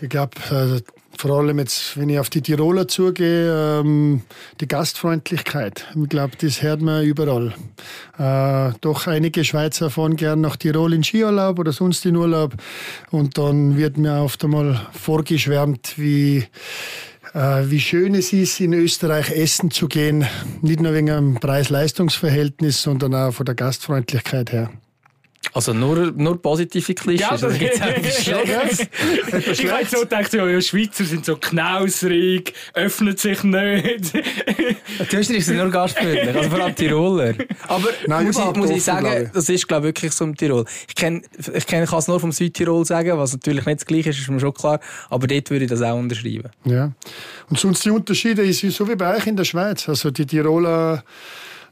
Ich glaube, äh, vor allem jetzt, wenn ich auf die Tiroler zugehe, ähm, die Gastfreundlichkeit. Ich glaube, das hört man überall. Äh, doch einige Schweizer fahren gern nach Tirol in Skiurlaub oder sonst in Urlaub. Und dann wird mir oft einmal vorgeschwärmt, wie, äh, wie schön es ist, in Österreich essen zu gehen. Nicht nur wegen einem Preis-Leistungs-Verhältnis, sondern auch von der Gastfreundlichkeit her. Also nur, nur positive Klischees. gibt's auch etwas Schlechtes? ich habe so gedacht, ja, ja, Schweizer sind so knausrig, öffnen sich nicht. Die Österreicher sind nur gastfreundlich, also vor allem Tiroler. Aber Nein, muss, ich, muss ich sagen, ich. das ist glaube ich, wirklich so im Tirol. Ich kenn, ich kenn, kann es nur vom Südtirol sagen, was natürlich nicht das Gleiche ist, ist mir schon klar. Aber dort würde ich das auch unterschreiben. Ja. Und sonst die Unterschiede ist so wie bei euch in der Schweiz. Also die Tiroler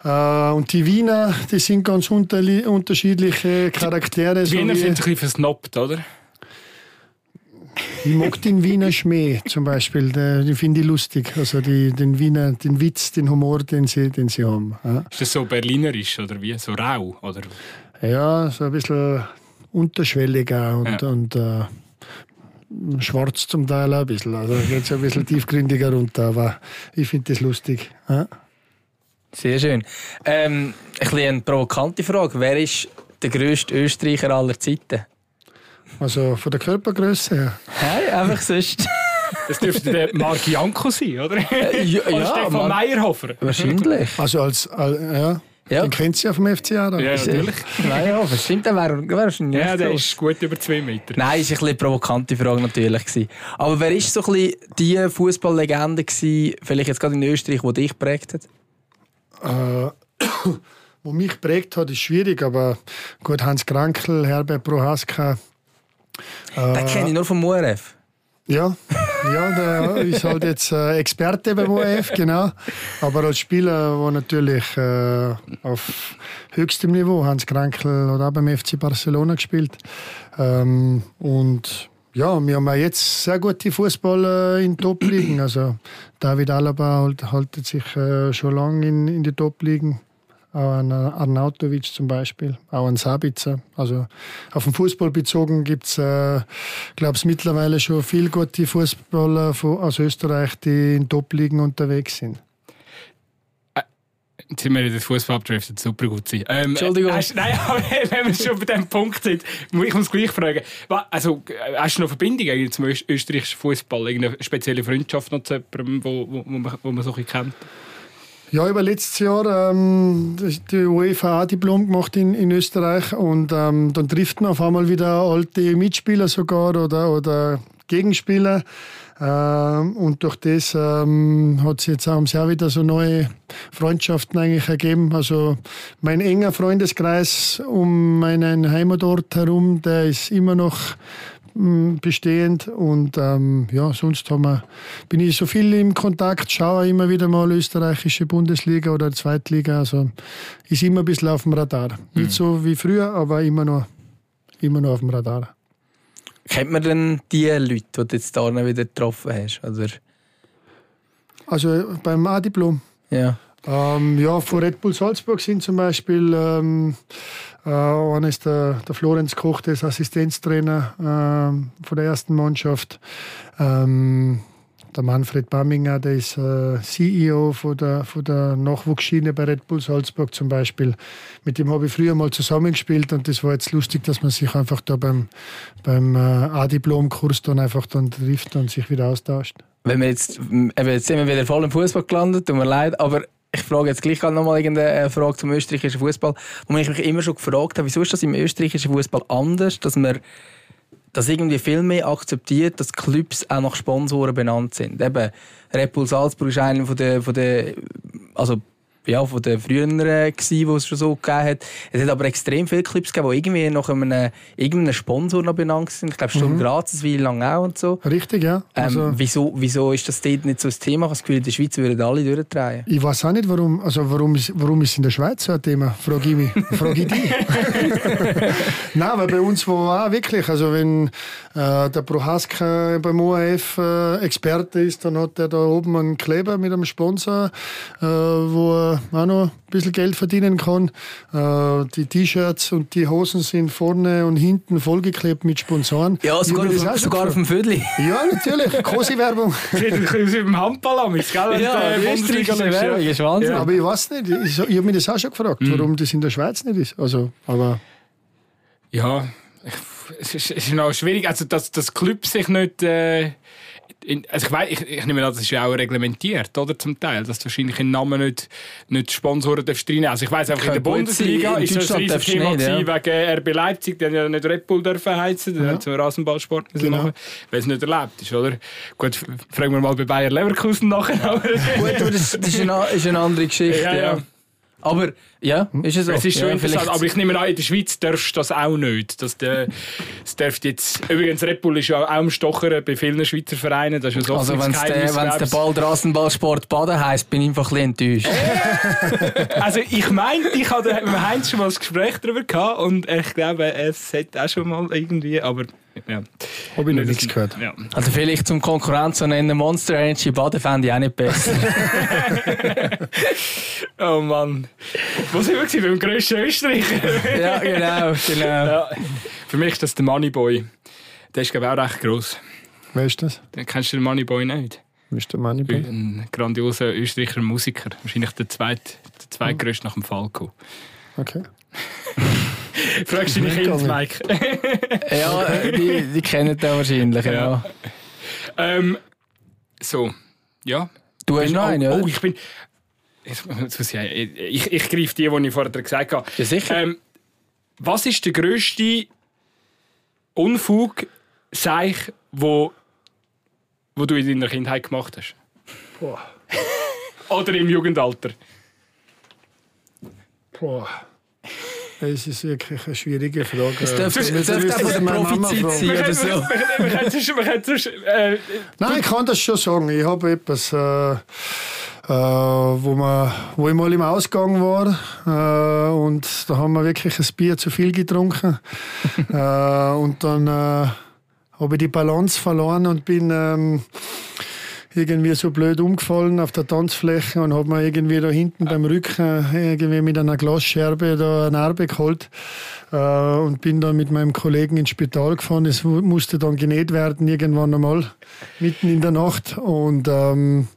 und die Wiener, die sind ganz unterschiedliche Charaktere. So Wiener wie, sind ein bisschen versnobbt, oder? ich mag den Wiener Schmäh zum Beispiel, den, finde ich lustig. Also die, den Wiener, den Witz, den Humor, den sie, den sie haben. Ja. Ist das so berlinerisch oder wie? So rau? Oder? Ja, so ein bisschen unterschwellig auch und, Ja. und äh, schwarz zum Teil auch ein bisschen. Also geht ein bisschen tiefgründiger runter, aber ich finde das lustig. Ja. Sehr schön. Ähm, ein bisschen eine provokante Frage. Wer ist der grösste Österreicher aller Zeiten? Also von der Körpergröße her. Hey, einfach sonst. Das dürfte der Marc Janko sein, oder? ja, Oder Stefan Mann. Meyerhofer. Wahrscheinlich. Also als, als ja, Ja. den kennt sie ja vom FCA. Dann. Ja, natürlich. Nein, ja, das stimmt, der wäre wär wahrscheinlich Ja, der ist gut über zwei Meter. Nein, ist ein bisschen eine provokante Frage natürlich. Aber wer ist so ein bisschen die Fußballlegende gewesen, vielleicht jetzt gerade in Österreich, die dich geprägt hat? Äh, wo mich prägt hat, ist schwierig, aber gut, Hans Krankel, Herbert Prohaska. Den kenne ich nur vom URF. Ja, ja, der ist halt jetzt äh, Experte beim ORF, genau. Aber als Spieler war natürlich äh, auf höchstem Niveau. Hans Krankel hat auch beim FC Barcelona gespielt. Ähm, und ja, wir haben auch jetzt sehr gute Fußballer in Top-Ligen. Also David Alaba halt, haltet sich äh, schon lange in, in die Top-Ligen. Auch an Arnautovic zum Beispiel, auch an Sabitzer. Also auf den Fußball bezogen gibt es, äh, glaube ich, mittlerweile schon viele gute Fußballer aus Österreich, die in Top-Ligen unterwegs sind. Jetzt sind wir in der Fußball abgedriftet, super gut sein. Ähm, Entschuldigung. Hast, nein, aber wenn wir schon bei diesem Punkt sind, muss ich muss gleich fragen. Also, äh, hast du noch Verbindung eigentlich zum Öst- österreichischen Fußball? Irgendeine spezielle Freundschaft noch zu jemandem, wo, wo, wo, man, wo man so ein bisschen kennt? Ja, über letztes Jahr ähm, die UEFA Diplom gemacht in, in Österreich und ähm, dann trifft man auf einmal wieder alte Mitspieler sogar oder, oder Gegenspieler. Ähm, und durch das ähm, hat sich jetzt auch, auch wieder so neue Freundschaften eigentlich ergeben. Also mein enger Freundeskreis um meinen Heimatort herum, der ist immer noch mm, bestehend und ähm, ja, sonst haben wir, bin ich so viel im Kontakt, schaue immer wieder mal österreichische Bundesliga oder Zweitliga, also ist immer ein bisschen auf dem Radar. Nicht so wie früher, aber immer noch, immer noch auf dem Radar. Kennt man denn die Leute, die du jetzt da wieder getroffen hast? Oder? Also beim A-Diplom. Ja. Ähm, ja, von Red Bull Salzburg sind zum Beispiel ähm, äh, einer ist der, der Florenz Koch, der ist Assistenztrainer ähm, von der ersten Mannschaft. Ähm, der Manfred Bamminger, der ist äh, CEO von der, von der Nachwuchsschiene bei Red Bull Salzburg zum Beispiel. Mit dem habe ich früher mal zusammengespielt und das war jetzt lustig, dass man sich einfach da beim, beim äh, A-Diplom-Kurs dann einfach dann trifft und sich wieder austauscht. Wenn wir jetzt, eben jetzt sind wir wieder voll im Fußball gelandet, tut mir leid, aber ich frage jetzt gleich noch mal irgendeine Frage zum österreichischen Fußball, wo ich mich immer schon gefragt habe, wieso ist das im österreichischen Fußball anders, dass man das irgendwie viel mehr akzeptiert, dass Clubs auch nach Sponsoren benannt sind. Eben, Red Bull Salzburg ist einer von der, von der also ja, von den früheren äh, gewesen, wo es schon so gegeben hat. Es hat aber extrem viele Clips gegeben, die irgendwie nach einem, irgendeinem Sponsor noch benannt sind. Ich glaube, Sturm mhm. Graz, wie lange auch und so. Richtig, ja. Ähm, also, ähm, wieso, wieso ist das dort nicht so ein Thema? Ich habe das Gefühl, in der Schweiz würden alle durchdrehen. Ich weiß auch nicht, warum, also warum, ist, warum ist in der Schweiz so ein Thema, frage ich mich. frage ich dich. Nein, weil bei uns war auch wirklich, also wenn äh, der Prohaska beim ORF äh, Experte ist, dann hat er da oben einen Kleber mit einem Sponsor, äh, wo er auch noch ein bisschen Geld verdienen kann. Äh, die T-Shirts und die Hosen sind vorne und hinten vollgeklebt mit Sponsoren. Ja, sogar, auf, sogar auf dem Vödli. Ja, natürlich. Kosi-Werbung. Aus dem Handball am, gell? Ja, äh, österreichische Werbung, ist Wahnsinn. Ja, aber ich weiß nicht, ich, ich habe mich das auch schon gefragt, mhm. warum das in der Schweiz nicht ist. Also, aber... Ja, es ist, es ist noch schwierig, also dass das Club sich nicht... Äh, in, also ich, weiss, ich, ich nehme an, das ist ja auch reglementiert, oder, zum Teil, dass du wahrscheinlich in Namen nicht, nicht Sponsoren darfst. Also ich weiss einfach, in der Bundesliga ist das ein riesiges Thema nicht, ja. wegen RB Leipzig, die haben ja nicht Red Bull dürfen heizen, die ja. haben so Rasenballsport genau. machen, weil es nicht erlaubt ist, oder? Gut, fragen wir mal bei Bayer Leverkusen nachher. Gut, das, das ist, eine, ist eine andere Geschichte, ja. ja. Aber ja, ist es so. Es ist schon ja, interessant, aber ich nehme an, in der Schweiz darfst du das auch nicht. Das, das darf jetzt, übrigens, Red Bull ist ja auch am Stochern bei vielen Schweizer Vereinen. Das ist ja so also wenn es der, Ball Rassenballsport Baden heisst, bin ich einfach ein enttäuscht. also ich meine, ich hatte mit Heinz schon mal ein Gespräch darüber gehabt und ich glaube, es hat auch schon mal irgendwie, aber ja. Habe ich noch nichts gehört. Ja. Also vielleicht zum Konkurrenz zu nennen, Monster Energy Baden fände ich auch nicht besser. oh Mann. Wo sind wir Beim grössten Österreicher? ja, genau. genau. Ja. Für mich ist das der Moneyboy. Der ist, glaube ich, auch recht gross. Wer ist das? Den kennst du den Moneyboy nicht? Wer ist der Moneyboy? Ein grandioser Österreicher Musiker. Wahrscheinlich der, zweit, der zweitgrößte hm. nach dem Falco. Okay. Fragst du deine Kinder, Mike? ja, die, die kennen den wahrscheinlich, ja. ja. Ähm, so, ja. Du hast noch einen, Oh, ich bin... Ich, ich, ich greife die, die ich vorher gesagt habe. Ja, sicher. Ähm, was ist der grösste Unfug, Seich, wo, wo du in deiner Kindheit gemacht hast? Boah. Oder im Jugendalter? Boah. Es ist wirklich eine schwierige Frage. Es einfach eine Profizit sein oder so. Äh, Nein, ich kann das schon sagen. Ich habe etwas, äh, äh, wo, man, wo ich mal im Ausgang war äh, und da haben wir wirklich ein Bier zu viel getrunken. Äh, und dann äh, habe ich die Balance verloren und bin... Ähm, irgendwie so blöd umgefallen auf der Tanzfläche und habe mir irgendwie da hinten beim Rücken irgendwie mit einer Glasscherbe da eine Narbe geholt äh, und bin dann mit meinem Kollegen ins Spital gefahren. Es musste dann genäht werden irgendwann einmal mitten in der Nacht und ähm,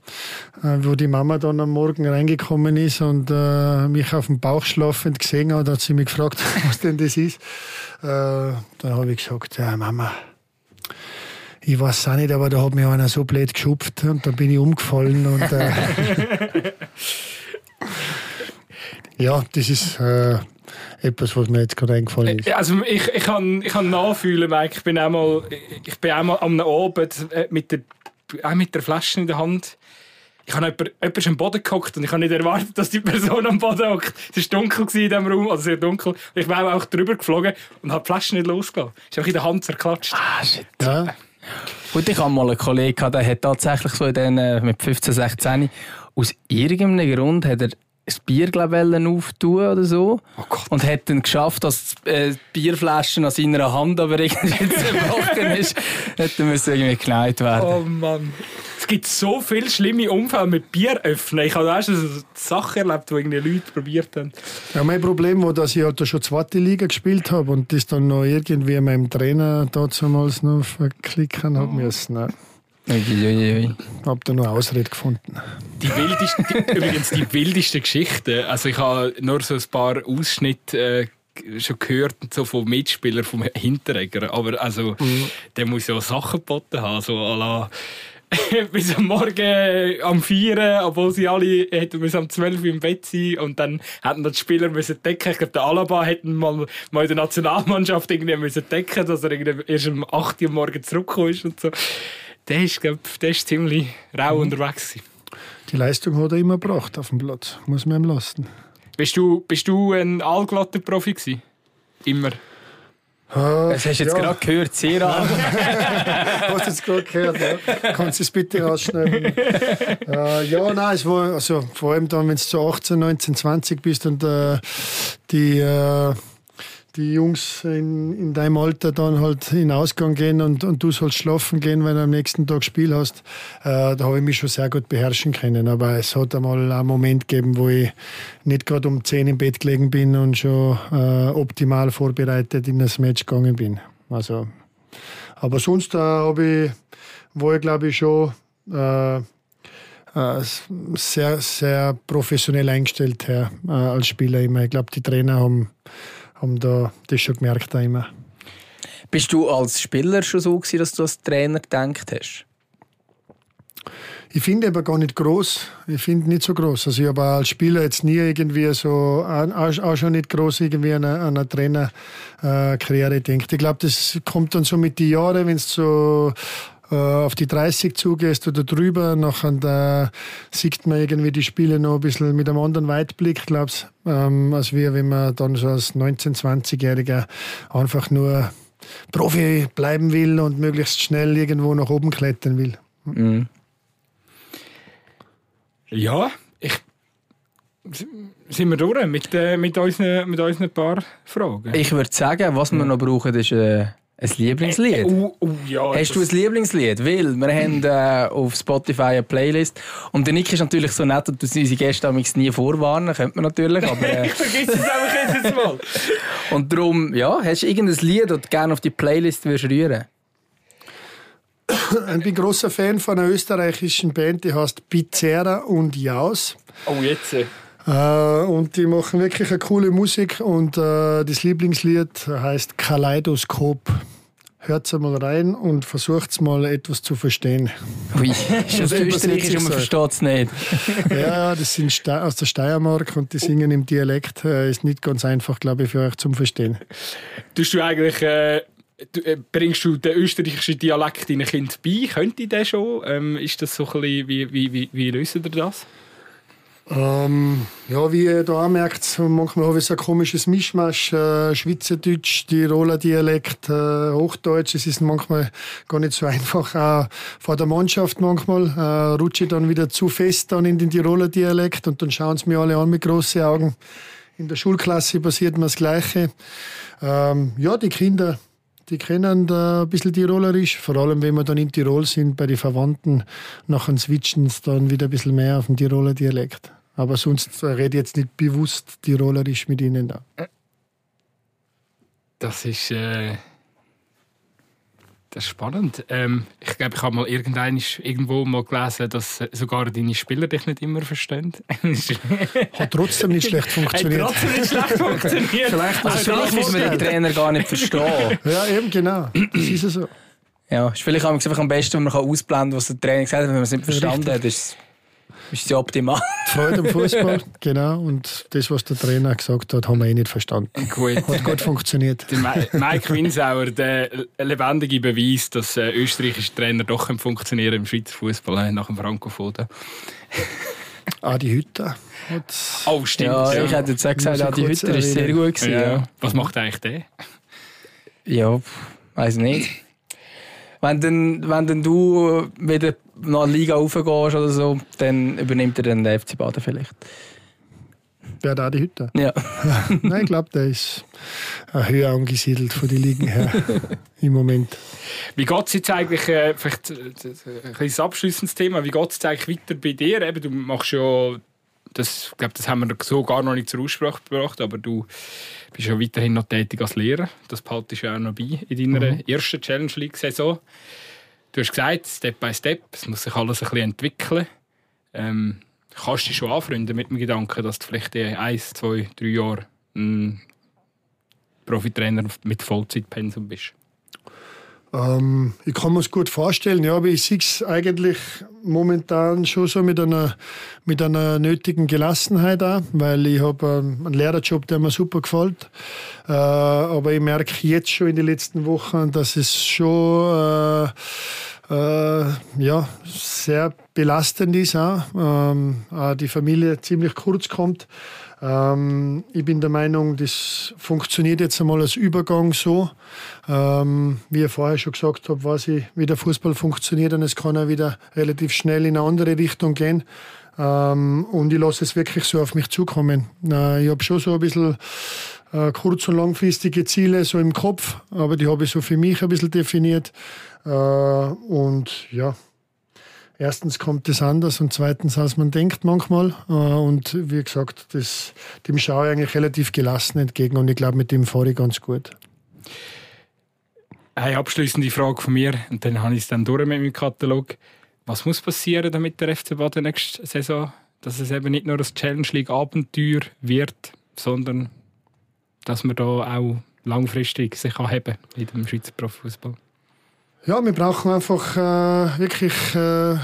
äh, wo die Mama dann am Morgen reingekommen ist und äh, mich auf dem Bauch schlafend gesehen hat, hat sie mich gefragt, was denn das ist. Äh, dann habe ich gesagt, ja Mama ich weiß auch nicht, aber da hat mich einer so blöd geschupft und dann bin ich umgefallen und äh, ja, das ist äh, etwas, was mir jetzt gerade eingefallen ist. Also ich, ich kann, ich kann nachfühlen, Mike. Ich bin einmal, ich bin einmal am Abend äh, mit der, auch mit der Flasche in der Hand ich habe jemand, jemand am Boden gehockt und ich habe nicht erwartet, dass die Person am Boden hockt. Es war dunkel in diesem Raum, also sehr dunkel. Ich bin auch drüber geflogen und habe die Flasche nicht losgelassen. Ich habe in der Hand zerklatscht. Ah, shit. Ja. Gut, ich habe mal einen Kollegen, der hat tatsächlich so in den, äh, mit 15, 16 aus irgendeinem Grund hat er ein Bier auftun oder so. Oh und hat dann geschafft, dass die äh, Bierflaschen an seiner Hand aber irgendwie zerbrochen ist. Hätte müssen irgendwie geknallt werden. Oh Mann. Es gibt so viele schlimme Unfälle mit Bier öffnen. Ich habe auch schon Sachen erlebt, die irgendwie Leute probiert haben. Ja, mein Problem war, dass ich halt schon zweite Liga gespielt habe und das dann noch irgendwie meinem Trainer damals noch verklicken habe oh. müssen. Ne? Ich habe da noch eine Ausrede gefunden. Die wildeste, die, übrigens die wildeste Geschichte. Also ich habe nur so ein paar Ausschnitte äh, schon gehört so von Mitspielern vom Hinteregger. Aber also, mhm. der muss ja Sachen geboten haben. So à la, bis am Morgen am 4, obwohl sie alle hätten bis am 12 im Bett sein und dann hätten die Spieler müssen decken. Ich glaube, der Alaba hätten mal, mal in der Nationalmannschaft irgendwie müssen decken, dass er irgendwie erst um 8 Uhr morgen zurückgekommen ist und so der ist, glaub, der ist ziemlich rau mhm. unterwegs. Die Leistung hat er immer gebracht auf dem Platz, muss man ihm lassen. Bist du, bist du ein allglatter Profi gewesen? Immer? Das hast du jetzt ja. gerade gehört, sehr an. Hast du jetzt gerade gehört, ja? Kannst du es bitte rausschneiden? äh, ja, nein, es war, also vor allem dann, wenn du so 18, 19, 20 bist und äh, die, äh, die Jungs in, in deinem Alter dann halt in Ausgang gehen und, und du sollst schlafen gehen, wenn du am nächsten Tag Spiel hast, äh, da habe ich mich schon sehr gut beherrschen können. Aber es hat einmal einen Moment gegeben, wo ich nicht gerade um 10 im Bett gelegen bin und schon äh, optimal vorbereitet in das Match gegangen bin. Also aber sonst äh, habe ich, war ich glaube ich schon äh, äh, sehr, sehr professionell eingestellt her, äh, als Spieler immer. Ich glaube, die Trainer haben, haben da das schon gemerkt immer. Bist du als Spieler schon so gewesen, dass du als Trainer gedacht hast? Ich finde aber gar nicht groß. Ich finde nicht so groß. Also ich habe als Spieler jetzt nie irgendwie so, auch, schon nicht groß irgendwie an eine, an eine Trainerkarriere denkt. Ich glaube, das kommt dann so mit den Jahren, wenn es so äh, auf die 30 zugehst oder drüber, nachher da sieht man irgendwie die Spiele noch ein bisschen mit einem anderen Weitblick, glaub's, ähm, als wir, wenn man dann so als 19-, 20-Jähriger einfach nur Profi bleiben will und möglichst schnell irgendwo nach oben klettern will. Mhm. Ja, ich. Sind wir durch mit, äh, mit, unseren, mit unseren paar Fragen? Ich würde sagen, was wir noch brauchen, ist äh, ein Lieblingslied. Uh, uh, ja, Hast du ein Lieblingslied? Weil wir haben äh, auf Spotify eine Playlist und der Nick ist natürlich so nett und unsere Gäste amigs nie vorwarnen, könnte man natürlich, aber... Äh, Ich vergesse es einfach jetzt mal. und darum, ja, hast du irgendein Lied, das du gerne auf die Playlist würdest rühren Ich bin großer Fan von einer österreichischen Band, die heißt Pizzera und Jaus. Oh, jetzt. Äh, und die machen wirklich eine coole Musik und äh, das Lieblingslied heißt Kaleidoskop. Hört mal rein und versucht mal etwas zu verstehen. Ui, ist das Österreichisch und man versteht es nicht. ja, das sind Ste aus der Steiermark und die singen im Dialekt. Äh, ist nicht ganz einfach, glaube ich, für euch zum Verstehen. Tust du eigentlich. Äh, du, äh, bringst du den österreichischen Dialekt deinen Kind bei? Könnte der schon? Ähm, ist das so ein bisschen. Wie, wie, wie, wie löst ihr das? Ähm, ja, wie ihr da merkt, manchmal habe ich so ein komisches Mischmasch. Äh, Schweizerdeutsch, Tiroler Dialekt, äh, Hochdeutsch. Es ist manchmal gar nicht so einfach. Auch vor der Mannschaft manchmal äh, rutsche ich dann wieder zu fest dann in den Tiroler Dialekt und dann schauen sie mir alle an mit großen Augen. In der Schulklasse passiert mir das Gleiche. Ähm, ja, die Kinder, die kennen da ein bisschen Tirolerisch, vor allem wenn wir dann in Tirol sind, bei den Verwandten, nachher switchen sie dann wieder ein bisschen mehr auf den Tiroler Dialekt. Aber sonst rede ich jetzt nicht bewusst Tirolerisch mit ihnen da. Das ist. Äh, das ist spannend. Ähm, ich glaube, ich habe mal irgendwo mal gelesen, dass sogar deine Spieler dich nicht immer verstehen. Hat trotzdem nicht schlecht Hat funktioniert. trotzdem nicht schlecht funktioniert. Vielleicht Also vielleicht müssen wir den Trainer gar nicht verstehen. Ja, eben genau. Das ist ja so. Ja, ist vielleicht einfach am besten, wenn man ausblenden kann, was der Trainer gesagt hat, wenn man es nicht verstanden hat. Ist, ja optimal. Die Freude am Fußball, genau. Und das, was der Trainer gesagt hat, haben wir eh nicht verstanden. Gut. Hat gut funktioniert. Der Mike Winsauer, der lebendige Beweis, dass äh, österreichische Trainer doch funktionieren im Schweizer Fußball äh, nach dem Frankofoden. Adi Hütter Oh, stimmt. Ja, ich hätte jetzt auch gesagt, ja, kurz Hütter ist sehr gut gewesen. ja. Ja, Was macht eigentlich der? ja weiß nicht. Wenn dann, wenn dann du wieder nach der Liga raufgehst oder so, dann übernimmt er dann den FC Baden vielleicht. wer hat Adi Hütter? Ja. Nein, ich glaube, der ist äh, höher angesiedelt von den Ligen her im Moment. Wie geht es jetzt eigentlich, äh, vielleicht äh, ein kleines abschließendes Thema, wie geht es jetzt eigentlich weiter bei dir? Eben, du machst ja, das, ich glaube, das haben wir so gar noch nicht zur Aussprache gebracht, aber du bist ja weiterhin noch tätig als Lehrer. Das behaltest du ja auch noch bei in deiner ersten Challenge League-Saison. Du hast gesagt, Step by Step, es muss sich alles ein bisschen entwickeln. Ähm, kannst du dich schon anfreunden mit dem Gedanken, dass du vielleicht in eins, zwei, drei Jahre ein Profitrainer mit Vollzeitpensum bist? Ähm, ich kann mir es gut vorstellen, ja, aber ich sehe es eigentlich momentan schon so mit einer, mit einer nötigen Gelassenheit an, weil ich habe ähm, einen Lehrerjob, der mir super gefällt. Äh, aber ich merke jetzt schon in den letzten Wochen, dass es schon äh, äh, ja, sehr belastend ist auch. Ähm, auch die Familie ziemlich kurz kommt. Ähm, ich bin der Meinung, das funktioniert jetzt einmal als Übergang so. Ähm, wie ich vorher schon gesagt habe, weiß ich, wie der Fußball funktioniert und es kann auch wieder relativ schnell in eine andere Richtung gehen. Ähm, und ich lasse es wirklich so auf mich zukommen. Äh, ich habe schon so ein bisschen äh, kurz- und langfristige Ziele so im Kopf, aber die habe ich so für mich ein bisschen definiert. Äh, und ja, erstens kommt es anders und zweitens, als man denkt manchmal. Äh, und wie gesagt, das, dem schaue ich eigentlich relativ gelassen entgegen und ich glaube, mit dem fahre ich ganz gut. Eine abschließende Frage von mir und dann habe ich es dann durch mit meinem Katalog. Was muss passieren, damit der FC Baden nächste Saison, dass es eben nicht nur das Challenge League Abenteuer wird, sondern dass man da auch langfristig sich anheben in dem Schweizer Profifußball? Ja, wir brauchen einfach äh, wirklich äh,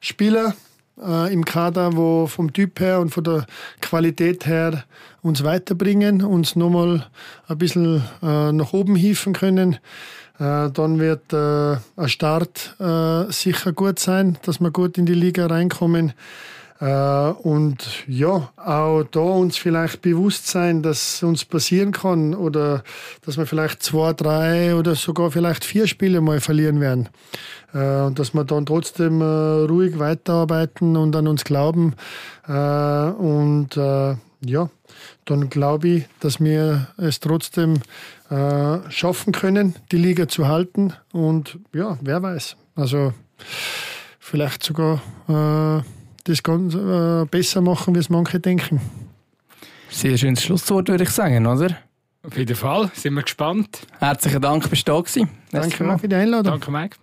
Spieler äh, im Kader, wo vom Typ her und von der Qualität her uns weiterbringen, uns nochmal ein bisschen äh, nach oben hieven können. Äh, dann wird äh, ein Start sicher gut sein, dass wir gut in die Liga reinkommen. Äh, und ja, auch da uns vielleicht bewusst sein, dass uns passieren kann oder dass wir vielleicht zwei, drei oder sogar vielleicht vier Spiele mal verlieren werden. Äh, und dass wir dann trotzdem äh, ruhig weiterarbeiten und an uns glauben. Und ja, dann glaube ich, dass wir es trotzdem schaffen können, die Liga zu halten. Und ja, wer weiß. Also vielleicht sogar das ganz äh, besser machen, wie es manche denken. Sehr schönes Schlusswort, würde ich sagen, oder? Auf jeden Fall, sind wir gespannt. Herzlichen Dank, bist du da gewesen. Danke für die Einladung. Danke, Mike.